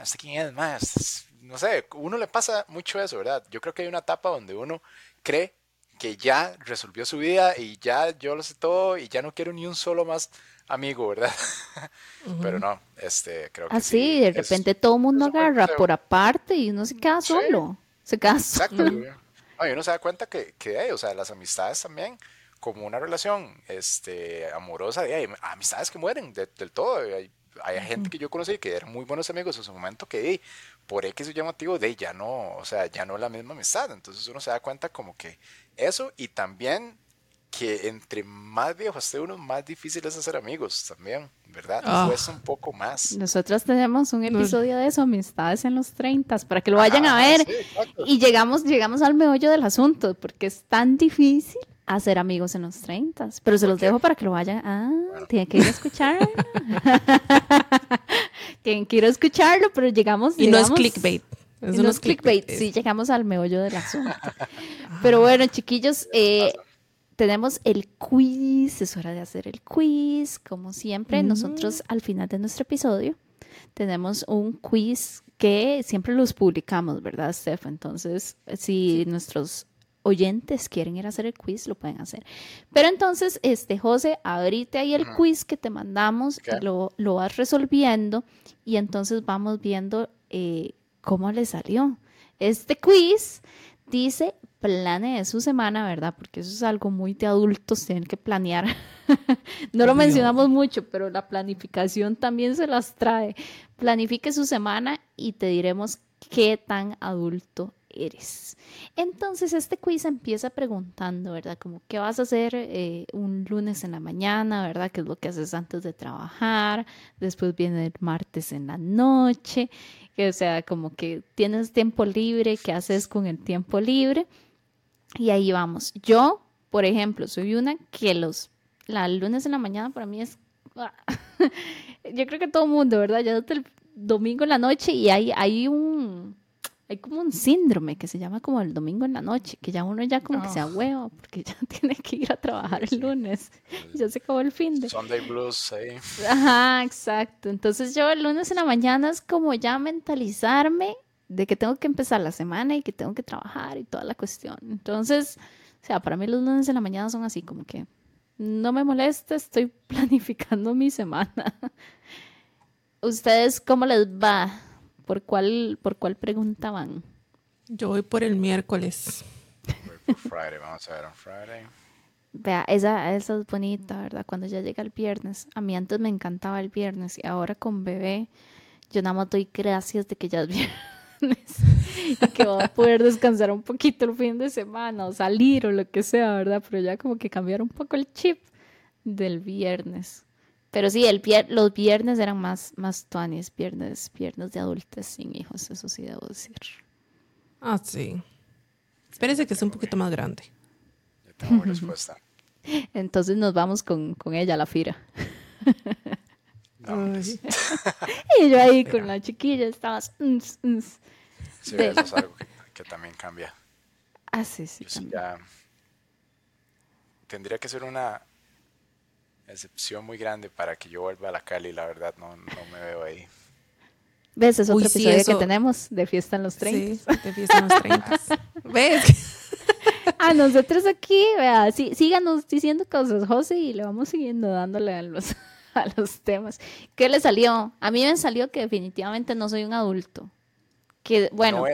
¿este quién es más? No sé, uno le pasa mucho eso, ¿verdad? Yo creo que hay una etapa donde uno cree que ya resolvió su vida y ya yo lo sé todo y ya no quiero ni un solo más amigo, ¿verdad? [LAUGHS] Pero no, este, creo que Así, sí, de repente todo el mundo agarra por aparte y uno se queda solo, se queda Exacto, solo. y uno se da cuenta que, que, o sea, las amistades también como una relación este, amorosa, de, hay amistades que mueren del todo. Hay, hay gente que yo conocí que eran muy buenos amigos en su momento que por X o llamativo de ya no, o sea, ya no es la misma amistad. Entonces uno se da cuenta como que eso y también que entre más viejo esté uno, más difícil es hacer amigos también, ¿verdad? Oh. Cuesta un poco más. Nosotros tenemos un episodio de eso, amistades en los 30, para que lo vayan a ver. y llegamos, llegamos al meollo del asunto, porque es tan difícil hacer amigos en los 30, pero se los dejo para que lo vayan. Ah, tienen que ir a escuchar. [LAUGHS] tienen que ir a escucharlo, pero llegamos. Y no es clickbait. Es no es clickbait, sí, llegamos al meollo del asunto. [LAUGHS] pero bueno, chiquillos, eh, tenemos el quiz, es hora de hacer el quiz. Como siempre, nosotros al final de nuestro episodio tenemos un quiz que siempre los publicamos, ¿verdad, Steph? Entonces, si nuestros oyentes quieren ir a hacer el quiz, lo pueden hacer. Pero entonces, este, José, ahorita ahí el quiz que te mandamos, lo, lo, vas resolviendo y entonces vamos viendo eh, cómo le salió. Este quiz dice planee su semana, ¿verdad? Porque eso es algo muy de adultos, tienen que planear. [LAUGHS] no lo mencionamos mucho, pero la planificación también se las trae. Planifique su semana y te diremos qué tan adulto eres. Entonces este quiz empieza preguntando, ¿verdad? Como, ¿qué vas a hacer eh, un lunes en la mañana, ¿verdad? ¿Qué es lo que haces antes de trabajar? Después viene el martes en la noche, que o sea, como que tienes tiempo libre, ¿qué haces con el tiempo libre? Y ahí vamos. Yo, por ejemplo, soy una que los la lunes en la mañana para mí es [LAUGHS] yo creo que todo el mundo, ¿verdad? Ya desde el domingo en la noche y hay, hay un hay como un síndrome que se llama como el domingo en la noche, que ya uno ya como que se huevo porque ya [LAUGHS] tiene que ir a trabajar el lunes. [LAUGHS] ya se acabó el fin de. Sunday blues ahí. Ajá, exacto. Entonces yo el lunes en la mañana es como ya mentalizarme de que tengo que empezar la semana y que tengo que trabajar y toda la cuestión. Entonces, o sea, para mí los lunes en la mañana son así como que no me molesta, estoy [LAUGHS] planificando mi semana. ¿Ustedes cómo les va? ¿Por cuál, por cuál pregunta van? Yo voy por el miércoles. Voy por Friday, vamos a ver un Friday. Vea, esa, esa es bonita, ¿verdad? Cuando ya llega el viernes. A mí antes me encantaba el viernes y ahora con bebé, yo nada más doy gracias de que ya es [LAUGHS] viernes y que voy a poder descansar un poquito el fin de semana o salir o lo que sea, ¿verdad? Pero ya como que cambiar un poco el chip del viernes. Pero sí, el los viernes eran más, más tuanis, viernes, viernes de adultos sin hijos, eso sí debo decir. Ah, sí. Espérese que es un poquito más grande. Ya tengo respuesta. [LAUGHS] Entonces nos vamos con, con ella a la fira. [LAUGHS] [LAUGHS] y yo ahí con la chiquilla estabas... Mm, mm. Sí, eso es algo que, también cambia. Ah, sí, sí. Ya tendría que ser una excepción muy grande para que yo vuelva a la Cali, la verdad no, no me veo ahí. ¿Ves? Es otro episodio que tenemos de Fiesta en los 30. Sí, de Fiesta en los 30. [LAUGHS] ¿Ves? a nosotros aquí, vea, sí, síganos diciendo cosas, José, y le vamos siguiendo dándole a los, [LAUGHS] a los temas. ¿Qué le salió? A mí me salió que definitivamente no soy un adulto. Que, bueno,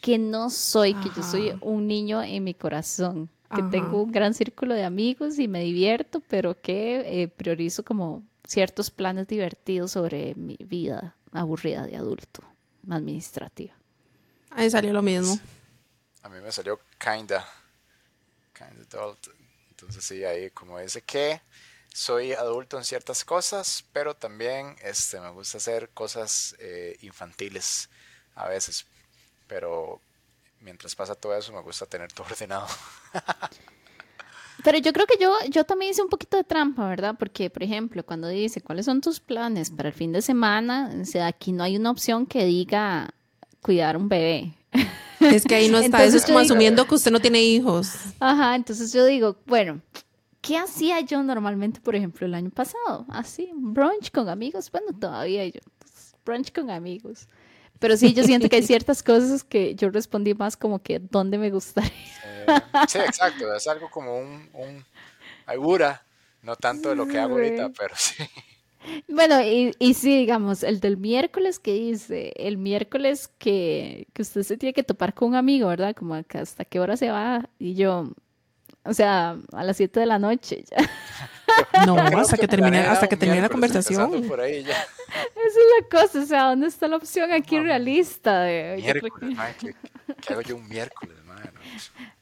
que no soy, que yo soy un niño en mi corazón que tengo un gran círculo de amigos y me divierto, pero que eh, priorizo como ciertos planes divertidos sobre mi vida aburrida de adulto, administrativa. Ahí salió lo mismo. A mí me salió kinda, kinda adult. Entonces sí, ahí como dice que soy adulto en ciertas cosas, pero también este, me gusta hacer cosas eh, infantiles a veces. Pero mientras pasa todo eso, me gusta tener todo [LAUGHS] ordenado. Pero yo creo que yo, yo también hice un poquito de trampa, ¿verdad? Porque, por ejemplo, cuando dice cuáles son tus planes para el fin de semana, o sea, aquí no hay una opción que diga cuidar un bebé. [LAUGHS] Es que ahí no está, eso es como asumiendo que usted no tiene hijos. Ajá, entonces yo digo, bueno, ¿qué hacía yo normalmente, por ejemplo, el año pasado? Así, brunch con amigos, bueno, todavía yo, pues, brunch con amigos. Pero sí, yo siento que hay [LAUGHS] ciertas cosas que yo respondí más como que dónde me gustaría. sí, exacto, es algo como un, un augura, no tanto de lo que hago ahorita, pero sí. Bueno, y, y sí, digamos, el del miércoles que dice, el miércoles que, que usted se tiene que topar con un amigo, ¿verdad? Como hasta qué hora se va, y yo, o sea, a las 7 de la noche ya. No, hasta que termine, hasta que termine la conversación. Esa es la cosa, o sea, ¿dónde está la opción aquí realista? De, miércoles, ¿qué, hago yo un miércoles,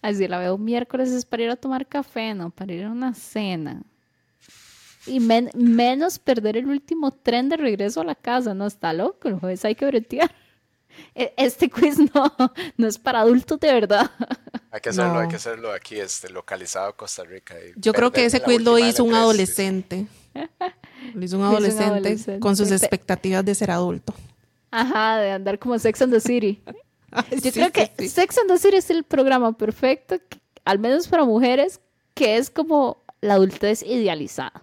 Así la veo un miércoles es para ir a tomar café, no, para ir a una cena. Y menos perder el último tren de regreso a la casa, no está loco, el jueves hay que bretear. E, este quiz no, no es para adultos de verdad. Hay que hacerlo, hay que hacerlo aquí, este, localizado Costa Rica. Yo creo que ese quiz lo hizo un adolescente. Lo hizo un adolescente, con sus expectativas de ser adulto. Ajá, de andar como Sex and the City. [LAUGHS] Yo creo que Sex and the City es el programa perfecto, al menos para mujeres, que es como la adultez idealizada.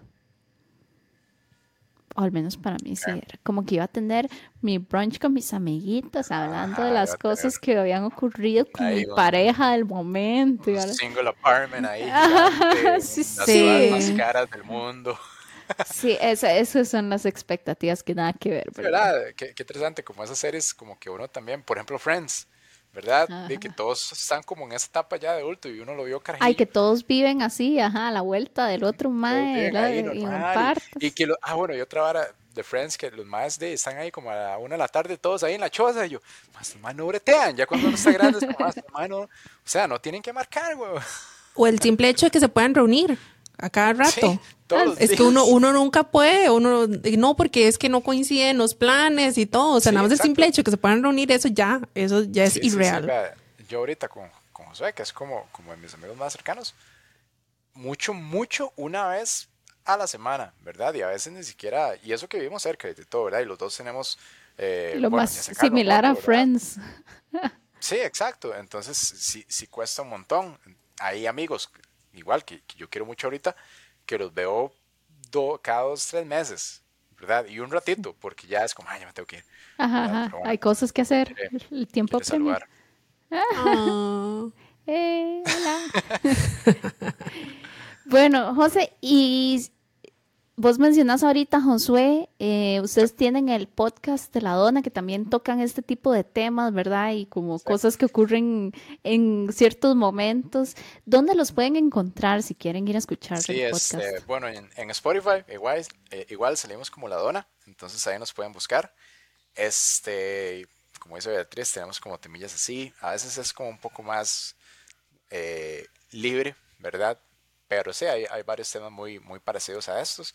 o al menos para mí sí era, como que iba a tener mi brunch con mis amiguitas, hablando de las cosas que habían ocurrido con Ahí mi va. pareja del momento. Single apartment ahí, [LAUGHS] Ajá, gigante, sí, las sí. más caras del mundo. Sí, esa- esas son las expectativas que nada que ver, ¿verdad? ¿verdad? Qué, qué interesante, como esas series, como que uno también, por ejemplo, Friends, ¿verdad? De que todos están como en esa etapa ya de adulto y uno lo vio carajillo. Ay, que todos viven así, ajá, a la vuelta del otro mae, y y, que lo- ah, bueno, y otra vara de Friends, que los más de están ahí como a la una de la tarde, todos ahí en la choza, y yo, más más no bretean, ya cuando uno está grande, es como, más mano, o sea, no tienen que marcar, güey. O el simple hecho de que se puedan reunir a cada rato. Sí, todos Es que uno, uno nunca puede, uno no, porque es que no coinciden los planes y todo. O sea, Sí, nada más el exacto. simple hecho que se puedan reunir, eso ya, eso ya es Sí, sí, sí, irreal. yo ahorita con, con Josué, que es como, como de mis amigos más cercanos, mucho, mucho una vez a la semana, ¿verdad? Y a veces ni siquiera, y eso que vivimos cerca y de todo, ¿verdad? Y los dos tenemos... eh, Lo bueno, más similar a. Friends. Sí, exacto. Entonces, sí, sí cuesta un montón. Hay amigos, igual que, que yo quiero mucho ahorita, que los veo do- cada dos, tres meses, ¿verdad? Y un ratito, porque ya es como, ay, ya me tengo que ir. Ajá, ajá. Bueno, Hay cosas que hacer. quiere- El tiempo apremia. saludar. Ah. [LAUGHS] Eh, hola. [LAUGHS] bueno, José, y vos mencionas ahorita, Josué, eh, ustedes tienen el podcast de la dona que también tocan este tipo de temas, ¿verdad? Y como cosas que ocurren en ciertos momentos. ¿Dónde los pueden encontrar si quieren ir a escuchar Sí, el este, podcast? bueno, en, en Spotify igual, eh, igual salimos como la dona, entonces ahí nos pueden buscar. Este, como dice Beatriz, tenemos como temillas así, a veces es como un poco más eh, libre, ¿verdad? Pero sí, hay, hay varios temas muy, muy parecidos a estos.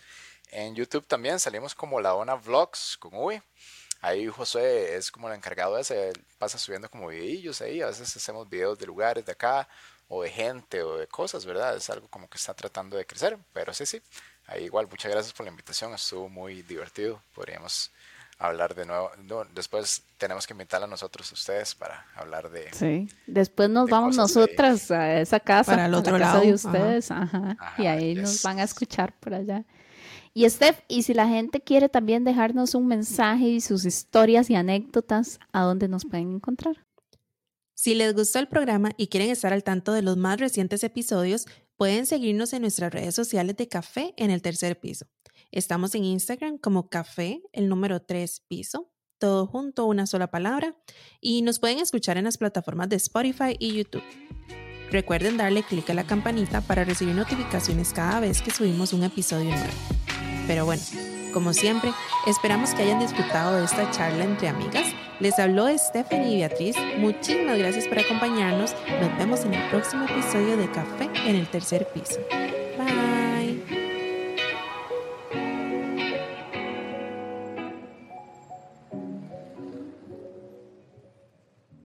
En YouTube también salimos como la dona vlogs con V. Ahí José es como el encargado de ese, pasa subiendo como videillos ahí, a veces hacemos videos de lugares de acá, o de gente, o de cosas, ¿verdad? Es algo como que está tratando de crecer, pero sí, sí. Ahí igual, muchas gracias por la invitación, estuvo muy divertido, podríamos hablar de nuevo. No, después tenemos que invitar a nosotros, a ustedes, para hablar de... Sí. Después nos de vamos nosotras a esa casa, Para el a otro la casa lado, de ajá. ustedes, ajá. y ahí nos van a escuchar por allá. Y Steph, y si la gente quiere también dejarnos un mensaje y sus historias y anécdotas, ¿a dónde nos pueden encontrar? Si les gustó el programa y quieren estar al tanto de los más recientes episodios, pueden seguirnos en nuestras redes sociales de Café en el tercer piso. Estamos en Instagram como Café, el número 3 piso, todo junto, una sola palabra, y nos pueden escuchar en las plataformas de Spotify y YouTube. Recuerden darle clic a la campanita para recibir notificaciones cada vez que subimos un episodio nuevo. Pero bueno, como siempre, esperamos que hayan disfrutado de esta charla entre amigas. Les habló Stephanie y Beatriz. Muchísimas gracias por acompañarnos. Nos vemos en el próximo episodio de Café en el tercer piso.